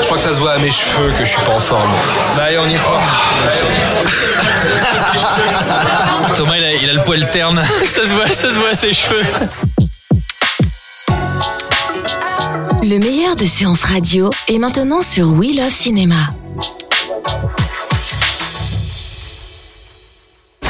Je crois que ça se voit à mes cheveux que je suis pas en forme. Bah allez, on y va. Thomas, il a, il a le poil terne. Ça se voit, ça se voit à ses cheveux. Le meilleur de séances radio est maintenant sur We Love Cinéma.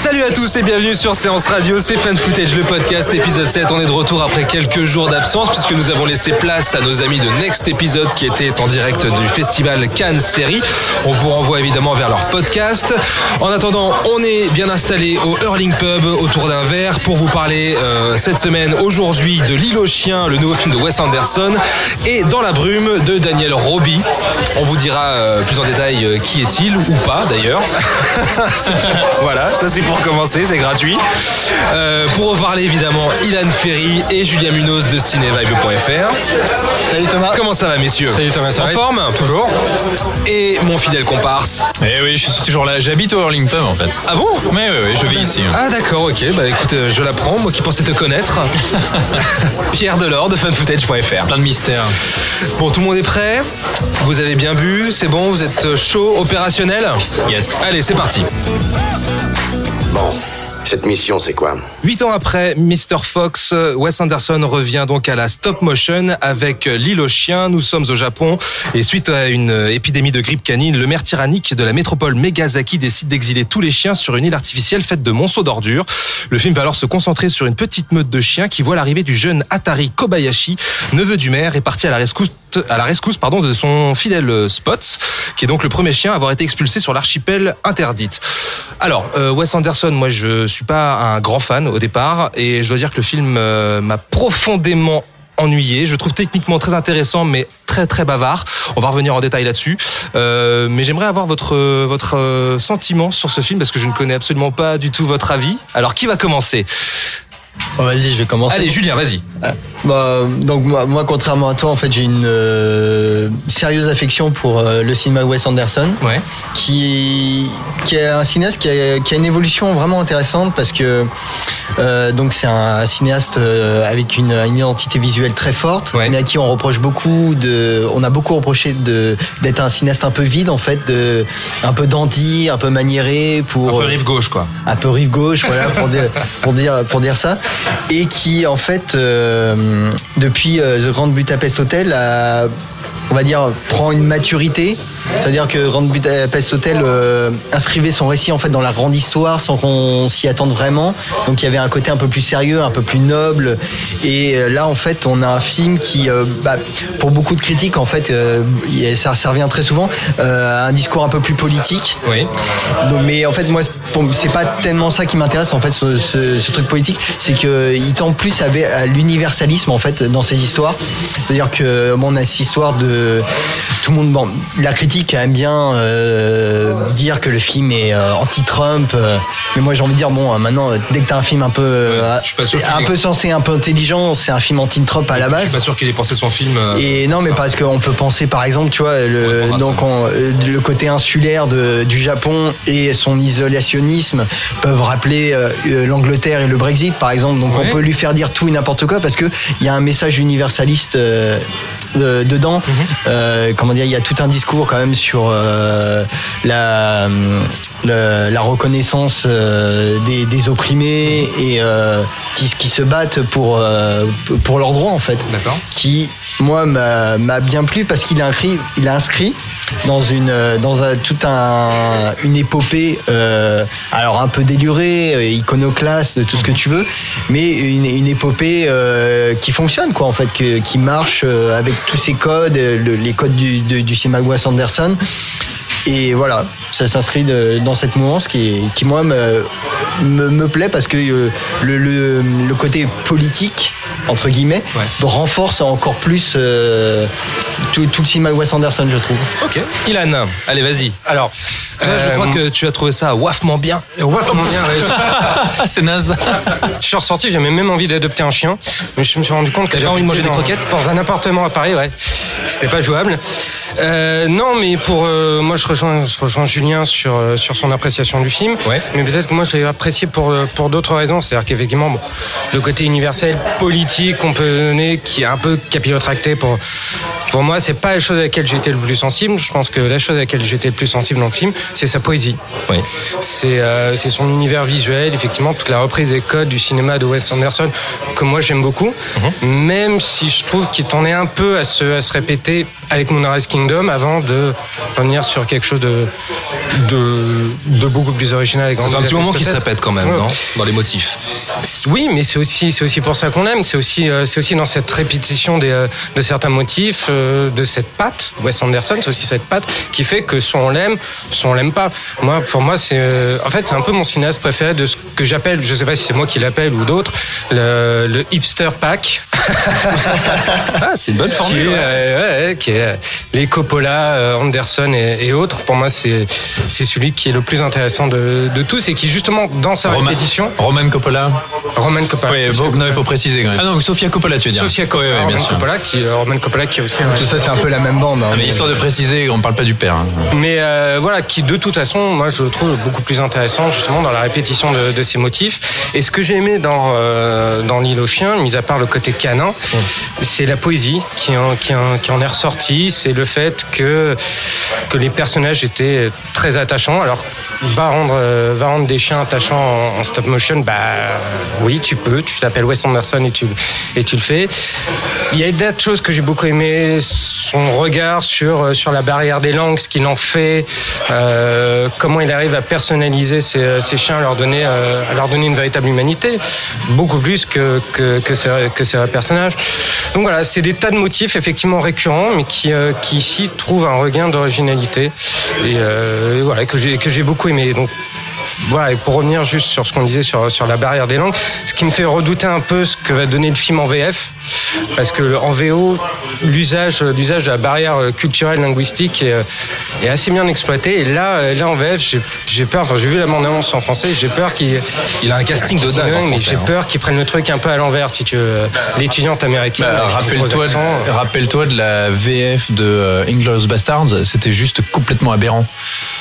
Salut à tous et bienvenue sur Séance Radio, c'est Fan Footage, le podcast, épisode 7. On est de retour après quelques jours d'absence puisque nous avons laissé place à nos amis de Next Episode qui étaient en direct du festival Cannes Série. On vous renvoie évidemment vers leur podcast. En attendant, on est bien installé au Hurling Pub autour d'un verre pour vous parler euh, cette semaine, aujourd'hui, de L'île aux chiens, le nouveau film de Wes Anderson et Dans la brume de Daniel Roby. On vous dira euh, plus en détail euh, qui est-il ou pas d'ailleurs. voilà, ça c'est pour commencer, c'est gratuit. Euh, pour en parler évidemment, Ilan Ferry et Julien Munoz de cinévibe.fr. Salut Thomas. Comment ça va messieurs Salut Thomas, ça En va forme Toujours. Et mon fidèle comparse. Eh oui, je suis toujours là. J'habite au Hurling Pub en fait. Ah bon? Mais oui, oui, je vis ici. Ah d'accord, ok, bah écoute, euh, je l'apprends, moi qui pensais te connaître. Pierre Delors de fanfootage.fr. Plein de mystères. Bon, tout le monde est prêt? Vous avez bien bu? C'est bon? Vous êtes chaud, opérationnel? Yes. Allez, c'est parti Bon, cette mission, c'est quoi Huit ans après Mr. Fox, Wes Anderson revient donc à la stop motion avec L'île aux chiens. Nous sommes au Japon et suite à une épidémie de grippe canine, le maire tyrannique de la métropole Megazaki décide d'exiler tous les chiens sur une île artificielle faite de monceaux d'ordures. Le film va alors se concentrer sur une petite meute de chiens qui voit l'arrivée du jeune Atari Kobayashi, neveu du maire et parti à la rescousse à la rescousse pardon, de son fidèle Spot, qui est donc le premier chien à avoir été expulsé sur l'archipel interdite. Alors, euh, Wes Anderson, moi je suis pas un grand fan au départ et je dois dire que le film euh, m'a profondément ennuyé. Je trouve techniquement très intéressant, mais très très bavard. On va revenir en détail là-dessus. Euh, mais j'aimerais avoir votre votre sentiment sur ce film parce que je ne connais absolument pas du tout votre avis. Alors qui va commencer? Bon, vas-y, je vais commencer. Allez, Julien, vas-y. Bah, donc moi, moi, contrairement à toi, en fait, j'ai une euh, sérieuse affection pour euh, le cinéma Wes Anderson, Ouais. qui qui est un cinéaste qui a, qui a une évolution vraiment intéressante parce que euh, donc c'est un cinéaste avec une, une identité visuelle très forte, Ouais. mais à qui on reproche beaucoup de, on a beaucoup reproché de d'être un cinéaste un peu vide en fait, de un peu dandy, un peu maniéré Un pour peu rive gauche, quoi. un peu rive gauche, voilà, pour dire, pour dire, pour dire ça, et qui en fait euh, depuis euh, The Grand Budapest Hotel, va dire, prend une maturité. C'est-à-dire que Grand Budapest Hotel euh, inscrivait son récit en fait dans la grande histoire sans qu'on s'y attende vraiment. Donc il y avait un côté un peu plus sérieux, un peu plus noble. Et euh, là en fait on a un film qui, euh, bah, pour beaucoup de critiques en fait, euh, ça, ça revient très souvent, euh, un discours un peu plus politique. Oui. Donc, mais en fait, moi, c'est pas tellement ça qui m'intéresse, en fait, ce, ce- ce truc politique. C'est qu'il tend plus à, à l'universalisme, en fait, dans ces histoires. C'est-à-dire que, bon, on a cette histoire de. Tout le monde. Bon, la critique aime bien euh, dire que le film est euh, anti-Trump. euh, mais moi, j'ai envie de dire, bon, euh, maintenant, dès que t'as un film un peu. je un est- peu sensé, un peu intelligent, c'est un film anti-Trump à la Je base. suis pas sûr qu'il ait pensé son film. Et non, mais parce qu'on peut penser, par exemple, tu vois, le, donc on- le côté insulaire de, du Japon et son isolationnisme peuvent rappeler l'Angleterre et le Brexit, par exemple. Donc Ouais. on peut lui faire dire tout et n'importe quoi parce que il y a un message universaliste dedans. Euh, comment dire, il y a tout un discours quand même sur euh, la, le- la reconnaissance euh, des, des opprimés et euh, qui, qui se battent pour, euh, pour leurs droits en fait D'accord. qui moi m'a m'a bien plu parce qu'il a inscrit il a inscrit dans une dans un, tout un une épopée euh, alors un peu délurée iconoclaste tout ce que tu veux mais une, une épopée euh, qui fonctionne quoi en fait que- qui marche euh, avec tous ses codes le- les codes du, du cinéma Wes Anderson et voilà, ça s'inscrit dans cette mouvance qui, qui moi me, me, me plaît parce que euh, le, le, le côté politique entre guillemets, renforce encore plus euh, tout, tout le cinéma de Wes Anderson, je trouve. Ok. Ilan, allez, vas-y. Alors, Toi, je euh, crois que tu as trouvé ça wafement bien. Wafement bien, ouais. c'est naze. Je suis ressorti, j'avais même envie d'adopter un chien, mais je me suis rendu compte que T'avais envie de manger des dans- croquettes dans un appartement à Paris, ouais. C'était pas jouable. Euh, non, mais pour euh, moi, je rejoins, je rejoins Julien sur euh, sur son appréciation du film. Ouais. Mais peut-être que moi, je l'ai apprécié pour euh, pour d'autres raisons. C'est-à-dire qu'effectivement, bon, le côté universel, qu'on peut donner, qui est un peu capillotracté pour pour moi, c'est pas la chose à laquelle j'étais le plus sensible. Je pense que la chose à laquelle j'étais le plus sensible dans le film, c'est sa poésie. Oui. C'est euh, c'est son univers visuel, effectivement, toute la reprise des codes du cinéma de Wes Anderson, que moi j'aime beaucoup, même si je trouve qu'il t'en est un peu à se, à se répéter avec Moonrise Kingdom avant de revenir sur quelque chose de, de, de beaucoup plus original. fait un petit moment qu'il se répète quand même, Ouais. non? Dans les motifs. Oui, mais c'est aussi c'est aussi pour ça qu'on l'aime. C'est aussi euh, c'est aussi dans cette répétition des, euh, de certains motifs, euh, de cette patte. Wes Anderson, c'est aussi cette patte qui fait que soit on l'aime, soit on l'aime pas. Moi, pour moi, c'est en fait c'est un peu mon cinéaste préféré de ce que j'appelle, je sais pas si c'est moi qui l'appelle ou d'autres, le, le hipster pack. Ah, c'est une bonne qui formule. est, ouais. euh, ouais, qui est les Coppola, Anderson et, et autres. Pour moi, c'est c'est celui qui est le plus intéressant de, de tous et qui justement dans sa Roman- répétition, Roman Coppola. Roman Coppola. Oui, Coppola. il faut préciser quand même. Ah non, Sofia Coppola, tu veux dire. Sofia Coppola, Ouais, bien Roman sûr. Coppola, qui, euh, Roman Coppola qui est aussi. Tout ça, c'est un peu la même bande. hein, Ah, mais histoire de préciser, on parle pas du père. hein. Mais euh, voilà, qui de toute façon, moi je le trouve beaucoup plus intéressant justement dans la répétition de, de ces motifs. Et ce que j'ai aimé dans euh, dans l'île aux chiens, mis à part le côté canin, c'est la poésie qui en, qui, en, qui en est ressortie. C'est le fait que que les personnages étaient très attachants. Alors va rendre euh, va rendre des chiens attachants en, en stop motion, bah oui, tu peux. Tu t'appelles Wes Anderson et tu et tu le fais. Il y a d'autres choses que j'ai beaucoup aimé, son regard sur sur la barrière des langues, ce qu'il en fait, euh, comment il arrive à personnaliser ses, ses chiens, à leur donner euh, à leur donner une véritable humanité, beaucoup plus que que que ses, que ses personnages. Donc voilà, c'est des tas de motifs effectivement récurrents, mais qui euh, qui ici trouvent un regain d'originalité et, euh, voilà que j'ai que j'ai beaucoup aimé. Voilà, et pour revenir juste sur ce qu'on disait sur, sur la barrière des langues, ce qui me fait redouter un peu ce que va donner le film en VF, parce que en VO, l'usage l'usage de la barrière culturelle linguistique est, euh, est assez bien exploité. Et là, euh, là en VF, j'ai- j'ai peur. Enfin, j'ai vu la bande-annonce en français. J'ai peur qu'il Il a un casting de dingue mais j'ai hein. peur qu'ils prennent le truc un peu à l'envers, si tu veux. L'étudiante américaine. Bah, rappelle-toi, rappelle-toi de la VF de euh, Inglourious Bastards, c'était juste complètement aberrant.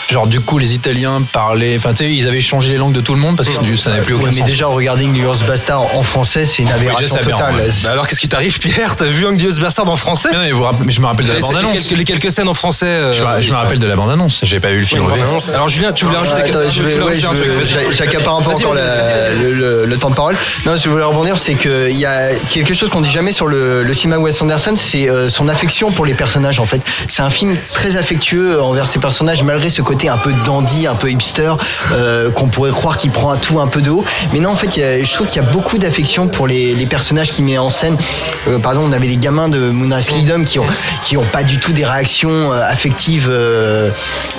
Genre du coup les Italiens parlaient, enfin tu sais ils avaient changé les langues de tout le monde parce que ça n'avait plus aucun Ouais, mais sens. déjà, regarder Glorious Bastard en français, c'est une aberration aberrant, totale. ouais. Bah alors, qu'est-ce qui t'arrive, Pierre? T'as vu Anglious Bastard en français? Mais non, mais vous rappelez- mais je me rappelle de la les, bande les annonce. quelques, les quelques scènes en français. euh, Je, me- je me rappelle de la bande annonce. J'ai pas vu le film. Oui, bande-annonce. Alors, Julien, tu voulais rajouter Attends, quelque ouais, j'accapare un peu encore le, temps de parole. Non, je voulais rebondir, c'est qu'il y a quelque chose qu'on dit jamais sur le, le cinéma Wes Anderson, c'est euh, son affection pour les personnages. En fait, c'est un film très affectueux envers ses personnages, malgré ce côté un peu dandy, un peu hipster, euh, qu'on pourrait croire qu'il prend à tout un peu de haut. Mais non, en fait, il y a- je trouve qu'il y a beaucoup d'affection pour les, les personnages qu'il met en scène. Euh, par exemple, on avait les gamins de Moonrise Kingdom qui ont qui ont pas du tout des réactions euh, affectives. euh,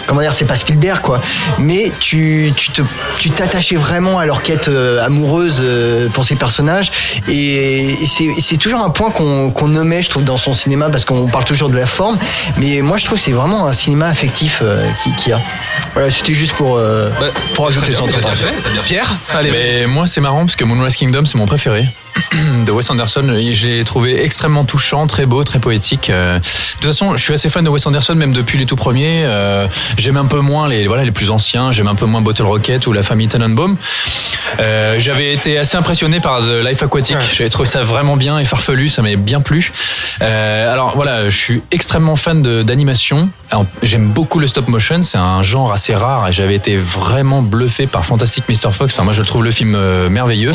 comment dire, c'est pas Spielberg quoi. Mais tu tu te tu t'attachais vraiment à leur quête euh, amoureuse euh, pour ces personnages et, et c'est c'est toujours un point qu'on qu'on nommait, je trouve, dans son cinéma parce qu'on parle toujours de la forme. Mais moi, je trouve que c'est vraiment un cinéma affectif euh, qui a. Voilà, c'était juste pour euh, Bah, pour ajouter très son bien, temps. T'as bien fait, t'as bien Pierre. Allez. Mais moi, c'est marrant parce que Moonrise Kingdom, c'est mon préféré de Wes Anderson. J'ai trouvé extrêmement touchant, très beau, très poétique. Euh, De toute façon, je suis assez fan de Wes Anderson, même depuis les tout premiers. Euh, J'aime un peu moins les voilà les plus anciens. J'aime un peu moins Bottle Rocket ou La famille Tannenbaum. Euh, J'avais été assez impressionné par The Life Aquatic. J'avais trouvé ça vraiment bien et farfelu. Ça m'avait bien plu. Euh, alors voilà, je suis extrêmement fan d'animation. J'aime beaucoup le stop motion. C'est un genre assez rare. et J'avais été vraiment bluffé par Fantastic Mr. Fox. Enfin, moi, je trouve le film euh, merveilleux.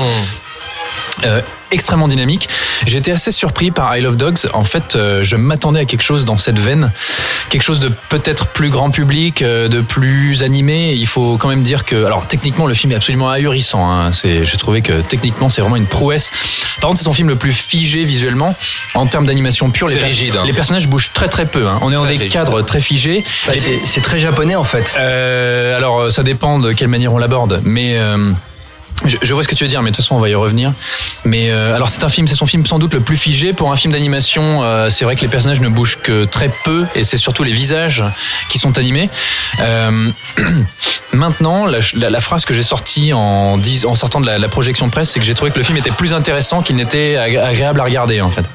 Euh, extrêmement dynamique. J'étais assez surpris par I Love Dogs. En fait, euh, je m'attendais à quelque chose dans cette veine, quelque chose de peut-être plus grand public, euh, de plus animé. Il faut quand même dire que, alors techniquement, le film est absolument ahurissant. Hein. C'est, j'ai trouvé que techniquement, c'est vraiment une prouesse. Par contre, c'est son film le plus figé visuellement en termes d'animation pure. C'est les, per- rigide, hein. les personnages bougent très très peu. hein. On est dans des rigide. cadres très figés. Bah, c'est c'est très japonais en fait. euh, alors, euh, ça dépend de quelle manière on l'aborde, mais. Je, je vois ce que tu veux dire, mais de toute façon, on va y revenir. Mais euh, alors, c'est un film, c'est son film sans doute le plus figé. Pour un film d'animation, euh, c'est vrai que les personnages ne bougent que très peu, et c'est surtout les visages qui sont animés. Euh, maintenant, la, la- la phrase que j'ai sortie en, en sortant de la, la projection presse, c'est que j'ai trouvé que le film était plus intéressant qu'il n'était ag- agréable à regarder, en fait.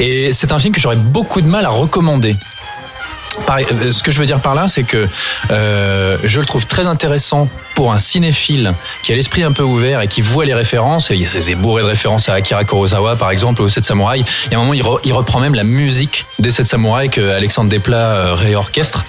Et c'est un film que j'aurais beaucoup de mal à recommander. Euh, ce que je veux dire par là, c'est que euh, je le trouve très intéressant pour un cinéphile qui a l'esprit un peu ouvert et qui voit les références. Il y a ces bourrés de références à Akira Kurosawa, par exemple, ou aux Sept Samouraïs. Il y a un moment, il, il reprend même la musique des Sept Samouraïs que Alexandre Desplat euh, réorchestre.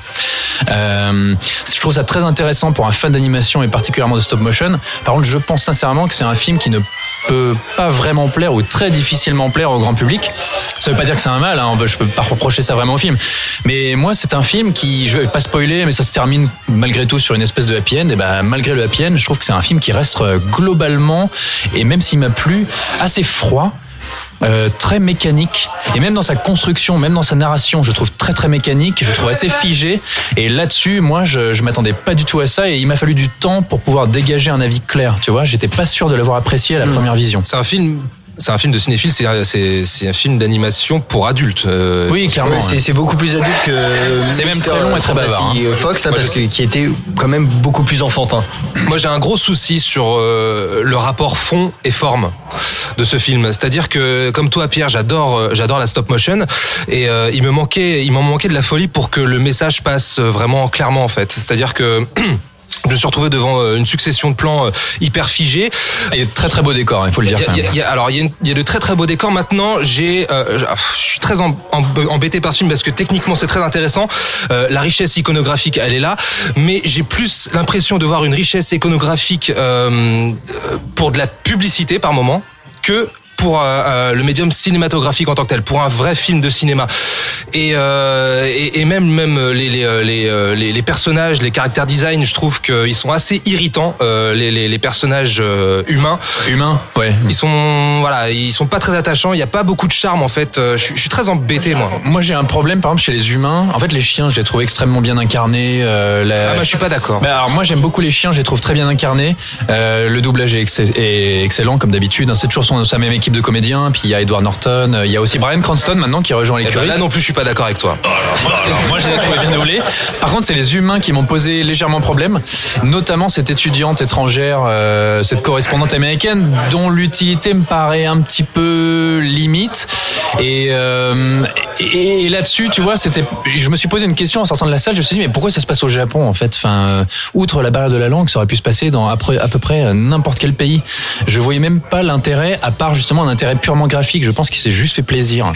Euh, je trouve ça très intéressant pour un fan d'animation et particulièrement de stop motion. Par contre, je pense sincèrement que c'est un film qui ne peut pas vraiment plaire ou très difficilement plaire au grand public. Ça veut pas dire que c'est un mal, hein, je peux pas reprocher ça vraiment au film. Mais moi, c'est un film qui, je vais pas spoiler, mais ça se termine malgré tout sur une espèce de happy end. Et ben, malgré le happy end, je trouve que c'est un film qui reste euh, globalement, et même s'il m'a plu, assez froid. Euh, très mécanique. Et même dans sa construction, même dans sa narration, je trouve très très mécanique, je trouve assez figé. Et là-dessus, moi je, je m'attendais pas du tout à ça. Et il m'a fallu du temps pour pouvoir dégager un avis clair, tu vois, j'étais pas sûr de l'avoir apprécié à la première vision. C'est un film. C'est un film de cinéphile, c'est un, c'est- c'est un film d'animation pour adultes. euh, Oui, clairement. C'est c'est beaucoup plus adulte que. C'est même très long et très bavard, hein. Fox, là, Moi, parce que qui était quand même beaucoup plus enfantin. Moi, j'ai un gros souci sur euh, le rapport fond et forme de ce film. C'est-à-dire que, comme toi, Pierre, j'adore, euh, j'adore la stop motion, et euh, il me manquait, il m'en manquait de la folie pour que le message passe euh, vraiment clairement, en fait. C'est-à-dire que je me suis retrouvé devant euh, une succession de plans euh, hyper figés. Il y a de très très beaux décors, il faut le dire. Il y a- quand il y a- même. il y a- alors, il y, a une- il y a de très très beaux décors. Maintenant, j'ai, euh, je je suis très em- em- embêté par ce film parce que techniquement c'est très intéressant. Euh, la richesse iconographique, elle est là, mais j'ai plus l'impression de voir une richesse iconographique euh, pour de la publicité par moment que pour euh, euh, le médium cinématographique en tant que tel, pour un vrai film de cinéma. Et, euh, et, et même même les les, les, les personnages, les caractères design, je trouve qu'ils sont assez irritants. euh, les, les, les personnages humains. Humain, ouais. Ils sont voilà, ils sont pas très attachants. Il y a pas beaucoup de charme en fait. Je, suis- je suis très embêté moi. Moi j'ai un problème par exemple chez les humains. En fait les chiens je les trouve extrêmement bien incarnés. la- Ah, moi, je suis pas d'accord. Bah, alors moi j'aime beaucoup les chiens, je les trouve très bien incarnés. Le doublage est, ex- est excellent comme d'habitude. hein. C'est toujours son, sa même équipe de comédiens. Puis il y a Edward Norton, euh, il y a aussi Brian Cranston maintenant qui rejoint Eh ben, l'écurie. là non plus, je suis pas d'accord avec toi. Alors, moi, je les ai trouvés bien doublés. Par contre, c'est les humains qui m'ont posé légèrement problème, notamment cette étudiante étrangère, euh, cette correspondante américaine, dont l'utilité me paraît un petit peu limite. Et, euh, et, et là-dessus, tu vois, c'était, je me suis posé une question en sortant de la salle. Je me suis dit, mais pourquoi ça se passe au Japon en fait? Enfin, euh, outre la barrière de la langue, ça aurait pu se passer dans à peu, à peu près n'importe quel pays. Je voyais même pas l'intérêt, à part justement un intérêt purement graphique. Je pense qu'il s'est juste fait plaisir.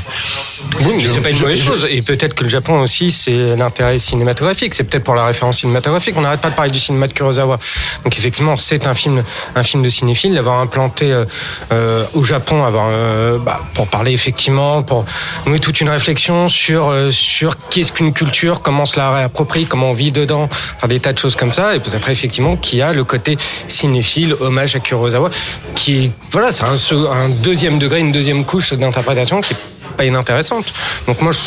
Oui, mais c'est pas une je- mauvaise je- chose. Et peut-être que le Japon aussi, c'est l'intérêt cinématographique. C'est peut-être pour la référence cinématographique. On n'arrête pas de parler du cinéma de Kurosawa. Donc effectivement, c'est un film, un film de cinéphile. D'avoir implanté euh, euh, au Japon, avoir euh, bah, pour parler effectivement, pour nouer toute une réflexion sur euh, sur qu'est-ce qu'une culture, comment on se la réapproprie, comment on vit dedans, enfin des tas de choses comme ça. Et peut-être effectivement qu'il y a le côté cinéphile, hommage à Kurosawa, qui est voilà, c'est un, un deuxième degré, une deuxième couche d'interprétation qui est pas inintéressante. Donc moi, je,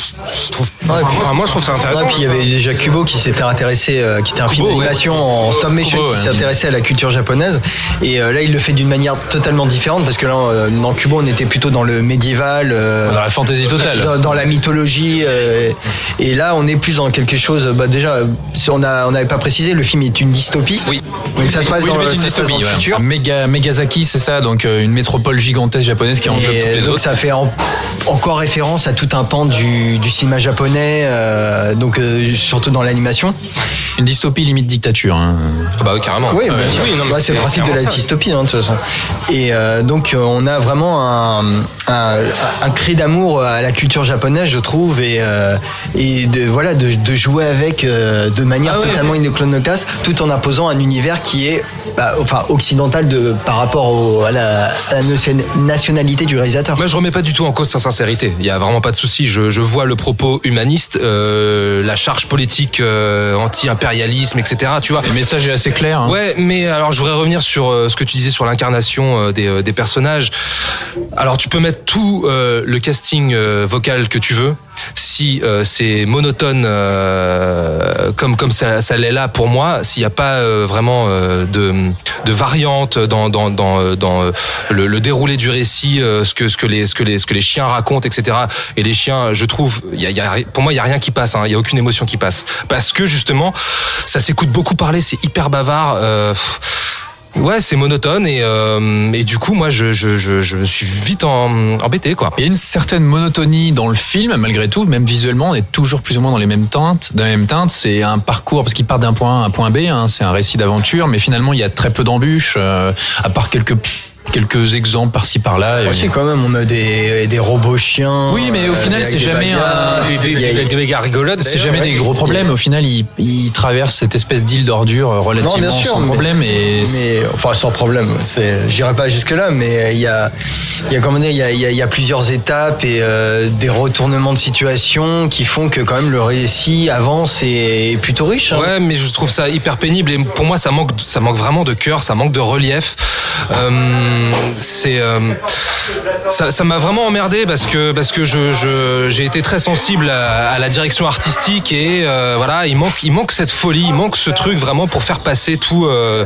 je trouve, enfin, moi, je trouve ça intéressant. Ouais, puis il y avait déjà Kubo qui s'était intéressé, euh, qui était un film Kubo, ouais. d'animation en stop motion Kubo, qui ouais. s'intéressait à la culture japonaise. Et euh, là, il le fait d'une manière totalement différente parce que là, euh, dans Kubo, on était plutôt dans le médiéval, euh, Dans la fantaisie totale. dans, dans la mythologie. euh, et là, on est plus dans quelque chose. Bah, déjà, si on a, on n'avait pas précisé, le film est une dystopie. Oui. Donc ça se passe Oui, dans, le, dans futur. Méga, Megazaki, c'est ça, donc euh, une métropole gigantesque japonaise qui englobe toutes Et les donc autres. ça fait en- encore référence à tout un pan du, du cinéma japonais, euh, donc euh, surtout dans l'animation. Une dystopie limite dictature. hein. Ah bah oui, carrément. Oui, bien sûr. oui, c'est le principe de la dystopie, hein, de toute façon. Et euh, donc, euh, on a vraiment un, un, un cri d'amour à la culture japonaise, je trouve, et, euh, et de, voilà, de, de jouer avec euh, de manière Ah ouais. totalement iconoclaste, tout en imposant un univers qui est bah, enfin, occidental de, par rapport au- à, la, à la nation- nationalité du réalisateur. Moi, je remets pas du tout en cause sa sincérité. Il y a vraiment pas de souci. Je, je vois le propos humaniste, euh, la charge politique euh, anti-impérialisme, etc. Tu vois. Le message est assez clair. hein. Ouais, mais alors je voudrais revenir sur euh, ce que tu disais sur l'incarnation euh, des, euh, des personnages. Alors tu peux mettre tout le casting vocal que tu veux. Si euh, c'est monotone euh, comme comme ça, ça l'est là pour moi, s'il n'y a pas euh, vraiment de de variante dans dans dans, dans le, le déroulé du récit, ce que ce que les ce que les ce que les chiens racontent, etc. Et les chiens, je trouve, y a, y a- pour moi il y a rien qui passe, hein. il y a aucune émotion qui passe, parce que justement ça s'écoute beaucoup parler, c'est hyper bavard. euh, Ouais, c'est monotone et, euh, et du coup, moi, je, je, je, je me suis vite en- embêté, quoi. Il y a une certaine monotonie dans le film, malgré tout, même visuellement, on est toujours plus ou moins dans les mêmes teintes. Dans les mêmes teintes, c'est un parcours parce qu'il part d'un point A à un point B. hein, c'est un récit d'aventure, mais finalement, il y a très peu d'embûches, euh, à part quelques quelques exemples par-ci par-là. Ouais, si, quand même, on a des, des robots chiens. Oui, mais au euh, final, c'est jamais Des, des, il y a- des, des méga rigolotes. C'est jamais des gros problèmes. Au final, il, il traverse cette espèce d'île d'ordure euh, Non, relativement bien sûr, sans mais- problème. Et mais enfin sans problème. C'est, j'irai pas jusque là, mais il y a, il y a comment dire, il y a, il y a- il y a plusieurs étapes et euh, des retournements de situation qui font que quand même le récit avance et est plutôt riche. hein. Ouais, mais je trouve ça hyper pénible et pour moi, ça manque, ça manque vraiment de cœur, ça manque de relief. Euh, c'est, euh, ça, m'a vraiment emmerdé parce que parce que j'ai été très sensible à, la direction artistique et euh, voilà, il manque, il manque cette folie, il manque ce truc vraiment pour faire passer tout, euh,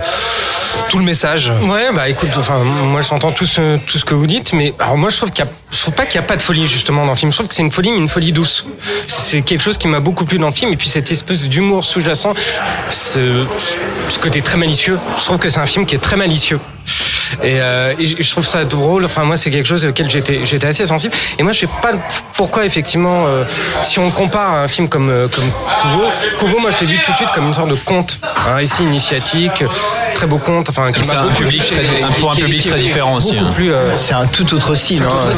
tout le message. Ouais, bah écoute, enfin, moi j'entends tout ce, tout ce que vous dites, mais alors moi je trouve qu'il je trouve pas qu'il y a pas de folie justement dans le film. Je trouve que c'est une folie, mais une folie douce. C'est quelque chose qui m'a beaucoup plu dans le film, et puis cette espèce d'humour sous-jacent, ce, ce côté très malicieux. Je trouve que c'est un film qui est très malicieux. Et, euh, et je trouve ça drôle. Enfin, moi, c'est quelque chose auquel j'étais, j'étais assez sensible. Et moi, je sais pas pourquoi, effectivement, euh, si on compare à un film comme, euh, comme Kubo, Kubo, moi, je l'ai vu tout de suite comme une sorte de conte, un récit initiatique, très beau conte, enfin, qui C'est m'a un public très- pour un public très différent aussi, hein. plus, euh, C'est un tout autre style. hein.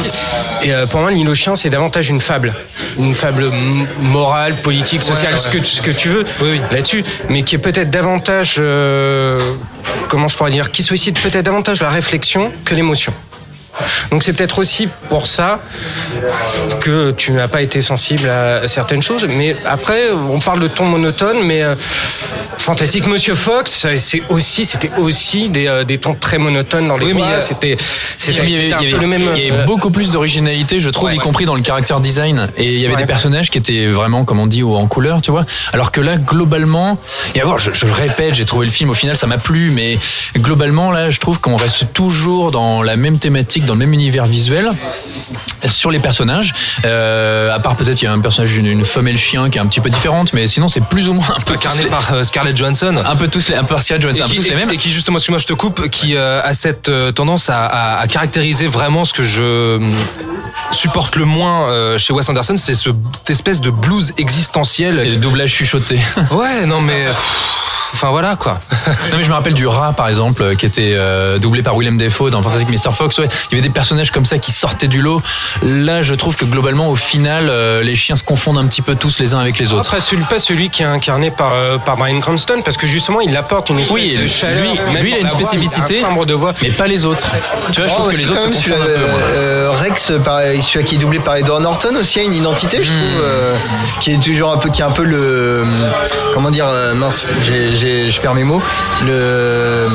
et euh, pour moi, l'île aux chiens, c'est davantage une fable. Une fable morale, politique, sociale, Ce, que, ce que tu veux là-dessus, mais qui est peut-être davantage, euh, comment je pourrais dire, qui sollicite peut-être davantage la réflexion que l'émotion. Donc c'est peut-être aussi pour ça que tu n'as pas été sensible à certaines choses. Mais après, on parle de ton monotone, mais euh, Fantastique Monsieur Fox, c'est aussi, c'était aussi des, euh, des tons très monotones dans les Oui, voix. C'était, c'était, le même. il y avait euh, beaucoup plus d'originalité, je trouve, y compris dans le caractère design. Et il y avait Ouais. des personnages qui étaient vraiment, comme on dit, en couleur, tu vois. Alors que là, globalement, et alors, je, je le répète, j'ai trouvé le film, au final, ça m'a plu, mais globalement, là, je trouve qu'on reste toujours dans la même thématique, dans le même univers visuel sur les personnages. Euh, à part peut-être, il y a un personnage d'une une femelle chien qui est un petit peu différente, mais sinon, c'est plus ou moins un peu Incarné par euh, Scarlett Johansson. un peu tous les, un peu Scarlett Johansson, et un peu qui, tous les mêmes. et qui, justement, excuse-moi, je te coupe, qui euh, a cette euh, tendance à, à- à caractériser vraiment ce que je hum, supporte le moins chez Wes Anderson, c'est ce, cette espèce de blues existentiel. Et le doublage chuchoté. Ouais, non mais, enfin voilà quoi. Non mais je me rappelle du rat par exemple qui était doublé par Willem Dafoe dans Fantastic Mr Fox. Ouais, il y avait des personnages comme ça qui sortaient du lot. Là, je trouve que globalement au final, euh, les chiens se confondent un petit peu tous les uns avec les autres. Après, celui, pas celui qui est incarné par, euh, par Brian Cranston, parce que justement, il apporte une espèce Oui, de lui, chaleur. même lui, il a une voix, spécificité, un de voix. mais pas les autres. Tu vois, je Oh, trouve que les autres se confondent un peu. euh, Rex, pareil, celui qui est doublé par Edward Norton aussi a une identité, je trouve, Hmm. euh, qui est toujours un peu, qui est un peu le, comment dire, euh, mince, j'ai- j'ai- je perds mes mots, le,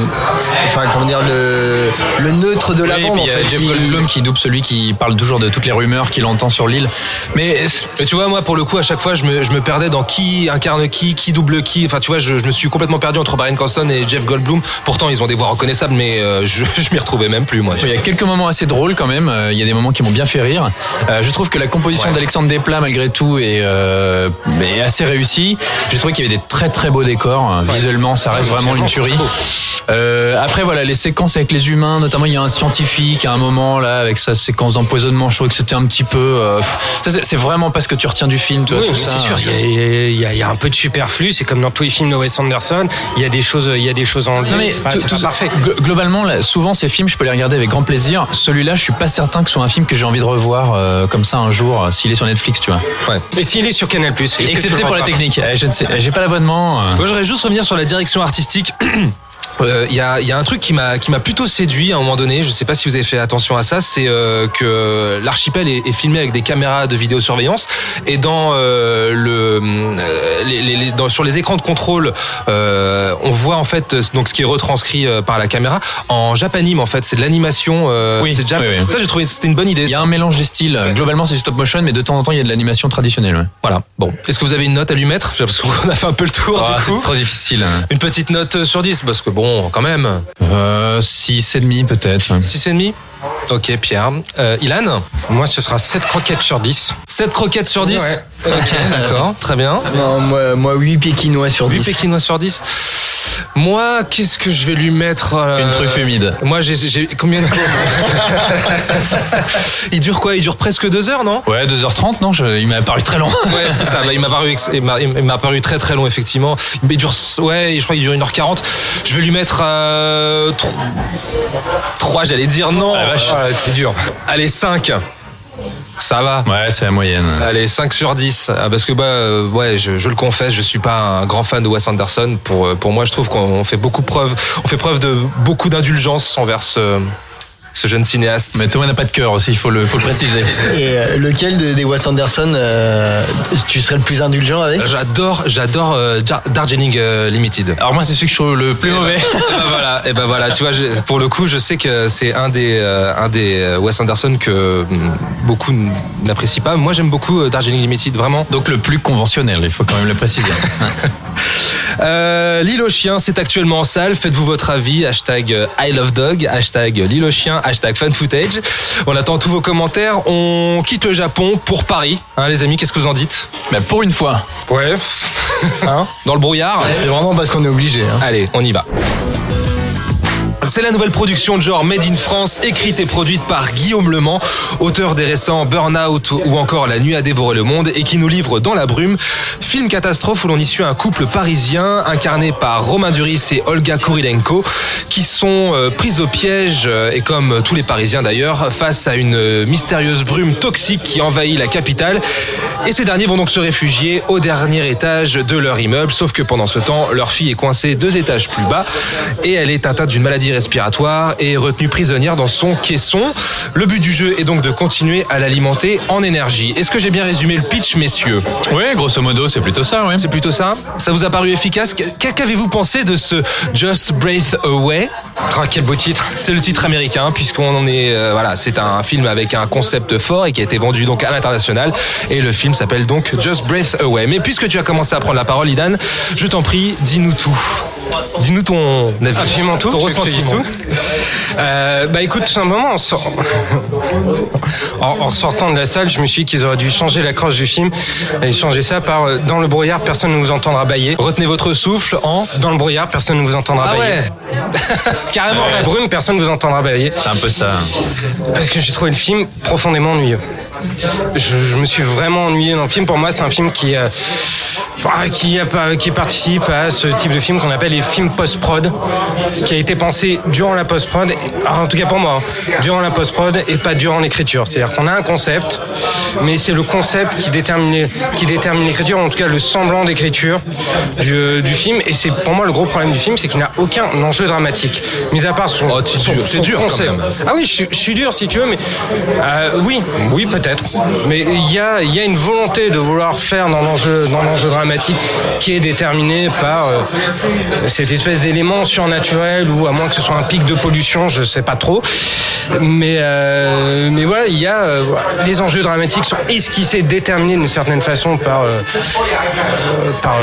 enfin comment dire, le, le neutre de la Oui, bande en fait. Jeff qui- Goldblum qui double celui qui parle toujours de toutes les rumeurs qu'il entend sur l'île. Mais Mais tu vois, moi, pour le coup, à chaque fois, je me, je me perdais dans qui incarne qui, qui double qui. Enfin, tu vois, je, je me suis complètement perdu entre Brian Cranston et Jeff Goldblum. Pourtant, ils ont des voix reconnaissables, mais euh, je, je m'y retrouvais même plus, moi. Il y a quelques moments assez drôles quand même. Euh, Il y a des moments qui m'ont bien fait rire. Euh, je trouve que la composition Ouais. d'Alexandre Desplat, malgré tout, est, euh, est assez réussie. J'ai trouvé qu'il y avait des très très beaux décors. Visuellement, ça reste vraiment une tuerie. après, voilà, les séquences avec les humains, notamment il y a un scientifique un moment là avec sa séquence d'empoisonnement. Je trouve que c'était un petit peu. euh, c'est- vraiment pas ce que tu retiens du film, tu vois, Oui, tout ça. c'est sûr, il y a, y y un peu de superflu, c'est comme dans tous les films de Wes Anderson, il y a des choses, il y a des choses en mais c'est pas, tout- parfait. glo- globalement, là, souvent ces films, je peux les regarder avec grand plaisir. Celui-là, je suis pas certain que ce soit un film que j'ai envie de revoir euh, comme ça un jour euh, s'il est sur Netflix, tu vois. Ouais. Et s'il est sur Canal+, tu Excepté pour la technique. Euh, Je ne sais, j'ai pas l'abonnement. euh. Moi, j'aurais juste revenir sur la direction artistique. Euh, Il y, a, y a un truc qui m'a qui m'a plutôt séduit à un moment donné. Je sais pas si vous avez fait attention à ça. C'est euh, que l'archipel est, est filmé avec des caméras de vidéosurveillance et dans euh, le euh, les, les- les- dans- sur les écrans de contrôle, euh, on voit en fait euh, donc ce qui est retranscrit euh, par la caméra en japanime. En fait, c'est de l'animation. euh, Oui, c'est oui, oui. ça. J'ai trouvé c'était une bonne idée. Il y a un mélange des styles. Globalement, c'est du stop motion, mais de temps en temps, il y a de l'animation traditionnelle. ouais. Voilà. Bon, est-ce que vous avez une note à lui mettre? J'ai l'impression qu'on a fait un peu le tour Ah, du c'est coup. trop difficile. Une petite note sur 10 parce que bon, quand même. Euh, 6,5 peut-être. 6,5 Ok, Pierre. Euh, Ilan Moi, ce sera 7 croquettes sur 10. 7 croquettes sur 10 Ouais. Ok, d'accord, très bien. Non, moi, moi 8 pékinois sur 8 10. pékinois sur 10 Moi, qu'est-ce que je vais lui mettre euh, Une truffe humide. Moi, j'ai combien de... Il dure quoi? Il dure presque 2 heures, non? Ouais, 2h30, non? Je- Il m'a paru très long. Ouais, c'est ça. Bah, il m'a paru, ex- paru très très long effectivement. Il dure, ouais, je crois qu'il dure 1h40. Je vais lui mettre euh, 3, j'allais dire non. Ah. Ah, c'est dur. Allez 5. Ça va. Ouais, c'est la moyenne. Allez, 5 sur 10. Ah, Parce que, bah, euh, ouais, je, je le confesse, je suis pas un grand fan de Wes Anderson. Pour, euh, pour moi, je trouve qu'on fait beaucoup preuve, on fait preuve de beaucoup d'indulgence envers ce, ce jeune cinéaste. Mais Thomas n'a pas de cœur aussi, il faut le, faut le préciser. Et euh, lequel de, des Wes Anderson euh, tu serais le plus indulgent avec? J'adore, j'adore euh, Darjeeling euh, Limited. Alors moi, c'est celui que je trouve le plus mauvais. Et ben voilà, et ben voilà, tu vois, je- pour le coup, je sais que c'est un des euh, un des Wes Anderson que hum, beaucoup n'apprécient pas. Moi, j'aime beaucoup euh, Darjeeling Limited, vraiment. Donc le plus conventionnel, il faut quand même le préciser. Euh, L'île aux chiens, c'est actuellement en salle. Faites-vous votre avis. Hashtag euh, I love dog. Hashtag l'île aux chiens. Hashtag fan footage. On attend tous vos commentaires. On quitte le Japon pour Paris. Hein, les amis, qu'est-ce que vous en dites? Mais pour une fois. Ouais. Hein? Dans le brouillard? C'est vraiment parce qu'on est obligé. hein. Allez, on y va. C'est la nouvelle production de genre Made in France, écrite et produite par Guillaume Lemans, auteur des récents Burnout ou encore La nuit a dévoré le monde et qui nous livre Dans la brume, film catastrophe où l'on y suit un couple parisien incarné par Romain Duris et Olga Kurilenko qui sont euh, pris au piège euh, et comme tous les Parisiens d'ailleurs face à une euh, mystérieuse brume toxique qui envahit la capitale. Et ces derniers vont donc se réfugier au dernier étage de leur immeuble sauf que pendant ce temps leur fille est coincée deux étages plus bas et elle est atteinte d'une maladie respiratoire et retenue prisonnière dans son caisson. Le but du jeu est donc de continuer à l'alimenter en énergie. Est-ce que j'ai bien résumé le pitch messieurs? Ouais, grosso modo, c'est plutôt ça, ouais. c'est plutôt ça? Ça vous a paru efficace? Qu- Qu'avez-vous pensé de ce Just Breath Away Ah, quel beau titre. C'est le titre américain puisqu'on en est euh, voilà, c'est un film avec un concept fort et qui a été vendu donc à l'international et le film s'appelle donc Just Breath Away. Mais puisque tu as commencé à prendre la parole Idan, je t'en prie, dis-nous tout. Dis-nous ton avis, Absolument tout. ton tout Euh, bah écoute, tout simplement, en, en, en sortant de la salle, je me suis dit qu'ils auraient dû changer l'accroche du film et changer ça par euh, dans le brouillard, personne ne vous entendra bailler. Retenez votre souffle en Dans le brouillard, personne ne vous entendra Ah bailler. ouais Carrément la brume, personne ne vous entendra bailler. C'est un peu ça. Parce que j'ai trouvé le film profondément ennuyeux. Je, je me suis vraiment ennuyé dans le film. Pour moi, c'est un film qui, euh, ah, qui, pas- qui participe à ce type de film qu'on appelle les films post-prod, qui a été pensé durant la post-prod, ah, en tout cas pour moi, hein, durant la post-prod et pas durant l'écriture. C'est-à-dire qu'on a un concept, mais c'est le concept qui détermine, qui détermine l'écriture, en tout cas le semblant d'écriture du, du film. Et c'est pour moi le gros problème du film, c'est qu'il n'a aucun enjeu dramatique. Mis à part son, Oh, c'est son- dur, son dur concept. Ah oui, je, suis- je suis dur si tu veux, mais euh, oui, oui peut-être. Mais il y a, il y a une volonté de vouloir faire dans l'enjeu, dans l'enjeu dramatique qui est déterminée par euh, cette espèce d'élément surnaturel ou à moins que ce soit un pic de pollution, je sais pas trop. Mais euh, mais voilà, il y a euh, les enjeux dramatiques sont esquissés, déterminés d'une certaine façon par par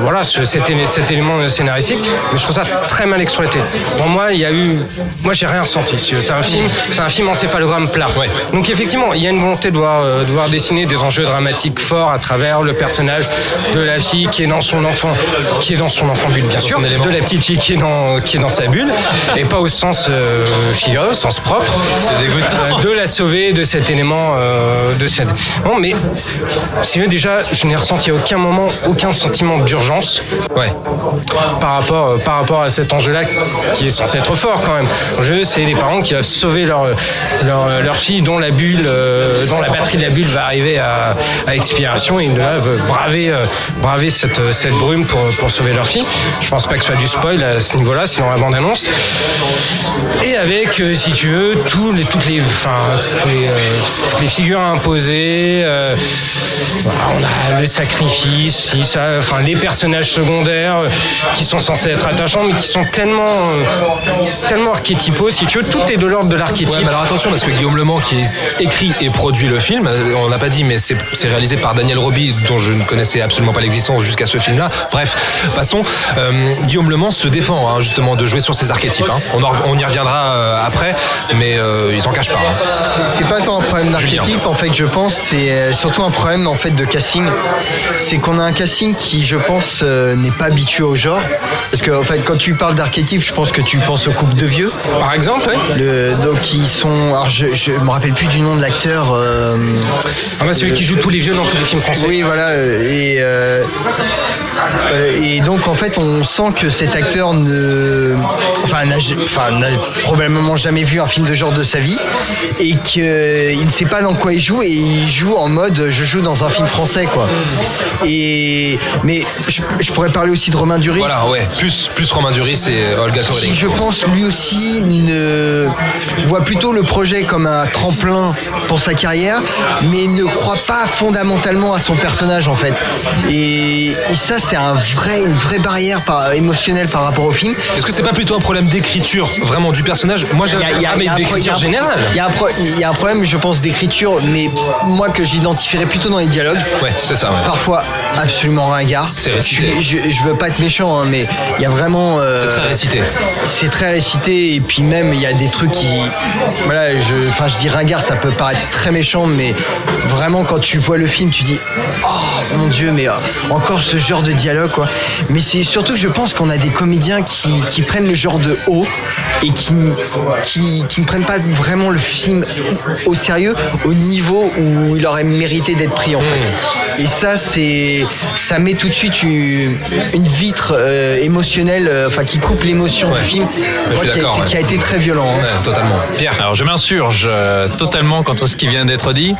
voilà ce- cet, élé- cet élément scénaristique. Mais je trouve ça très mal exploité. Pour moi, il y a eu, moi j'ai rien ressenti. C'est un film, c'est un film encéphalogramme plat. Ouais. Donc effectivement, il y a une volonté de voir, euh, de voir dessiner des enjeux dramatiques forts à travers le personnage de la fille qui est dans son enfant, qui est dans son enfant bulle bien sûr, de la petite fille qui est dans qui est dans sa bulle, et pas au sens euh, figuré, au sens propre. Euh, de la sauver de cet élément euh, de cette. Bon, mais si vous déjà, je n'ai ressenti à aucun moment aucun sentiment d'urgence. Ouais. Par rapport, euh, par rapport à cet enjeu-là qui est censé être fort quand même. L'enjeu, c'est les parents qui doivent sauver leur, leur, leur fille dont la bulle, euh, dont la batterie de la bulle va arriver à, expiration et ils doivent braver, euh, braver cette, cette brume pour, pour sauver leur fille. Je pense pas que ce soit du spoil à ce niveau-là, sinon la bande-annonce. Et avec, euh, si tu veux, tous les, toutes, les, enfin, euh, toutes les figures imposées. euh, voilà, on a le sacrifice, enfin, les personnages secondaires euh, qui sont censés être attachants, mais qui sont tellement, euh, tellement archétypaux. Si tu veux, tout est de l'ordre de l'archétype. alors attention parce que Guillaume Le Mans qui écrit et produit le film, euh, on n'a pas dit mais c'est réalisé par Daniel Roby dont je ne connaissais absolument pas l'existence jusqu'à ce film-là. Bref, passons. Euh, Guillaume Le Mans se défend hein, justement de jouer sur ces archétypes. hein. On, en- on y reviendra euh, après, mais euh, ils s'en cachent pas. hein. C'est pas tant un problème d'archétype, en fait, je pense, c'est surtout un problème en fait de casting. C'est qu'on a un casting qui, je pense, euh, n'est pas habitué au genre. Parce que, en fait, quand tu parles d'archétype, je pense que tu penses au couple de vieux. Par exemple, ouais. Le, donc, ils sont. Alors, je, je me rappelle plus du nom de l'acteur. Euh, Ah bah, celui qui joue tous les vieux dans tous les films français. oui, voilà. euh, Et, euh, et donc, en fait, on sent que cet acteur ne, enfin, n'a, enfin, probablement jamais vu un film de genre de sa vie et qu'il ne sait pas dans quoi il joue et il joue en mode je joue dans un film français, quoi. Et mais je, je pourrais parler aussi de Romain Duris. Voilà, ouais. Plus, plus Romain Duris et Olga Kurylenko. je pense, lui aussi ne voit plutôt le projet comme un tremplin pour sa carrière, mais ne croit pas fondamentalement à son personnage en fait. Et, et ça, c'est un vrai, une vraie barrière par- émotionnelle par rapport au film. Est-ce que c'est pas plutôt un problème d'écriture vraiment du personnage? Moi, j'ai un pro- il y a d'écriture générale. Il y, a un pro- il y a un problème, je pense, d'écriture, mais moi que j'identifierais plutôt dans les dialogues. Ouais, c'est ça. ouais. Parfois absolument ringard. C'est récité. Je, je, je veux pas être méchant, hein, mais il y a vraiment. euh, C'est très récité. c'est très récité et puis même il y a des trucs qui voilà je enfin je dis ringard ça peut paraître très méchant mais vraiment quand tu vois le film tu dis oh mon dieu mais euh, encore ce genre de dialogue quoi mais c'est surtout que je pense qu'on a des comédiens qui, qui prennent le genre de haut et qui, qui qui ne prennent pas vraiment le film au sérieux au niveau où il aurait mérité d'être pris en fait et ça c'est ça met tout de suite une, une vitre euh, émotionnelle euh, enfin qui coupe l'émotion Ouais. du film qui, a été, ouais. qui a été très violent hein. Ouais, totalement. Pierre. Alors je m'insurge euh, totalement contre ce qui vient d'être dit,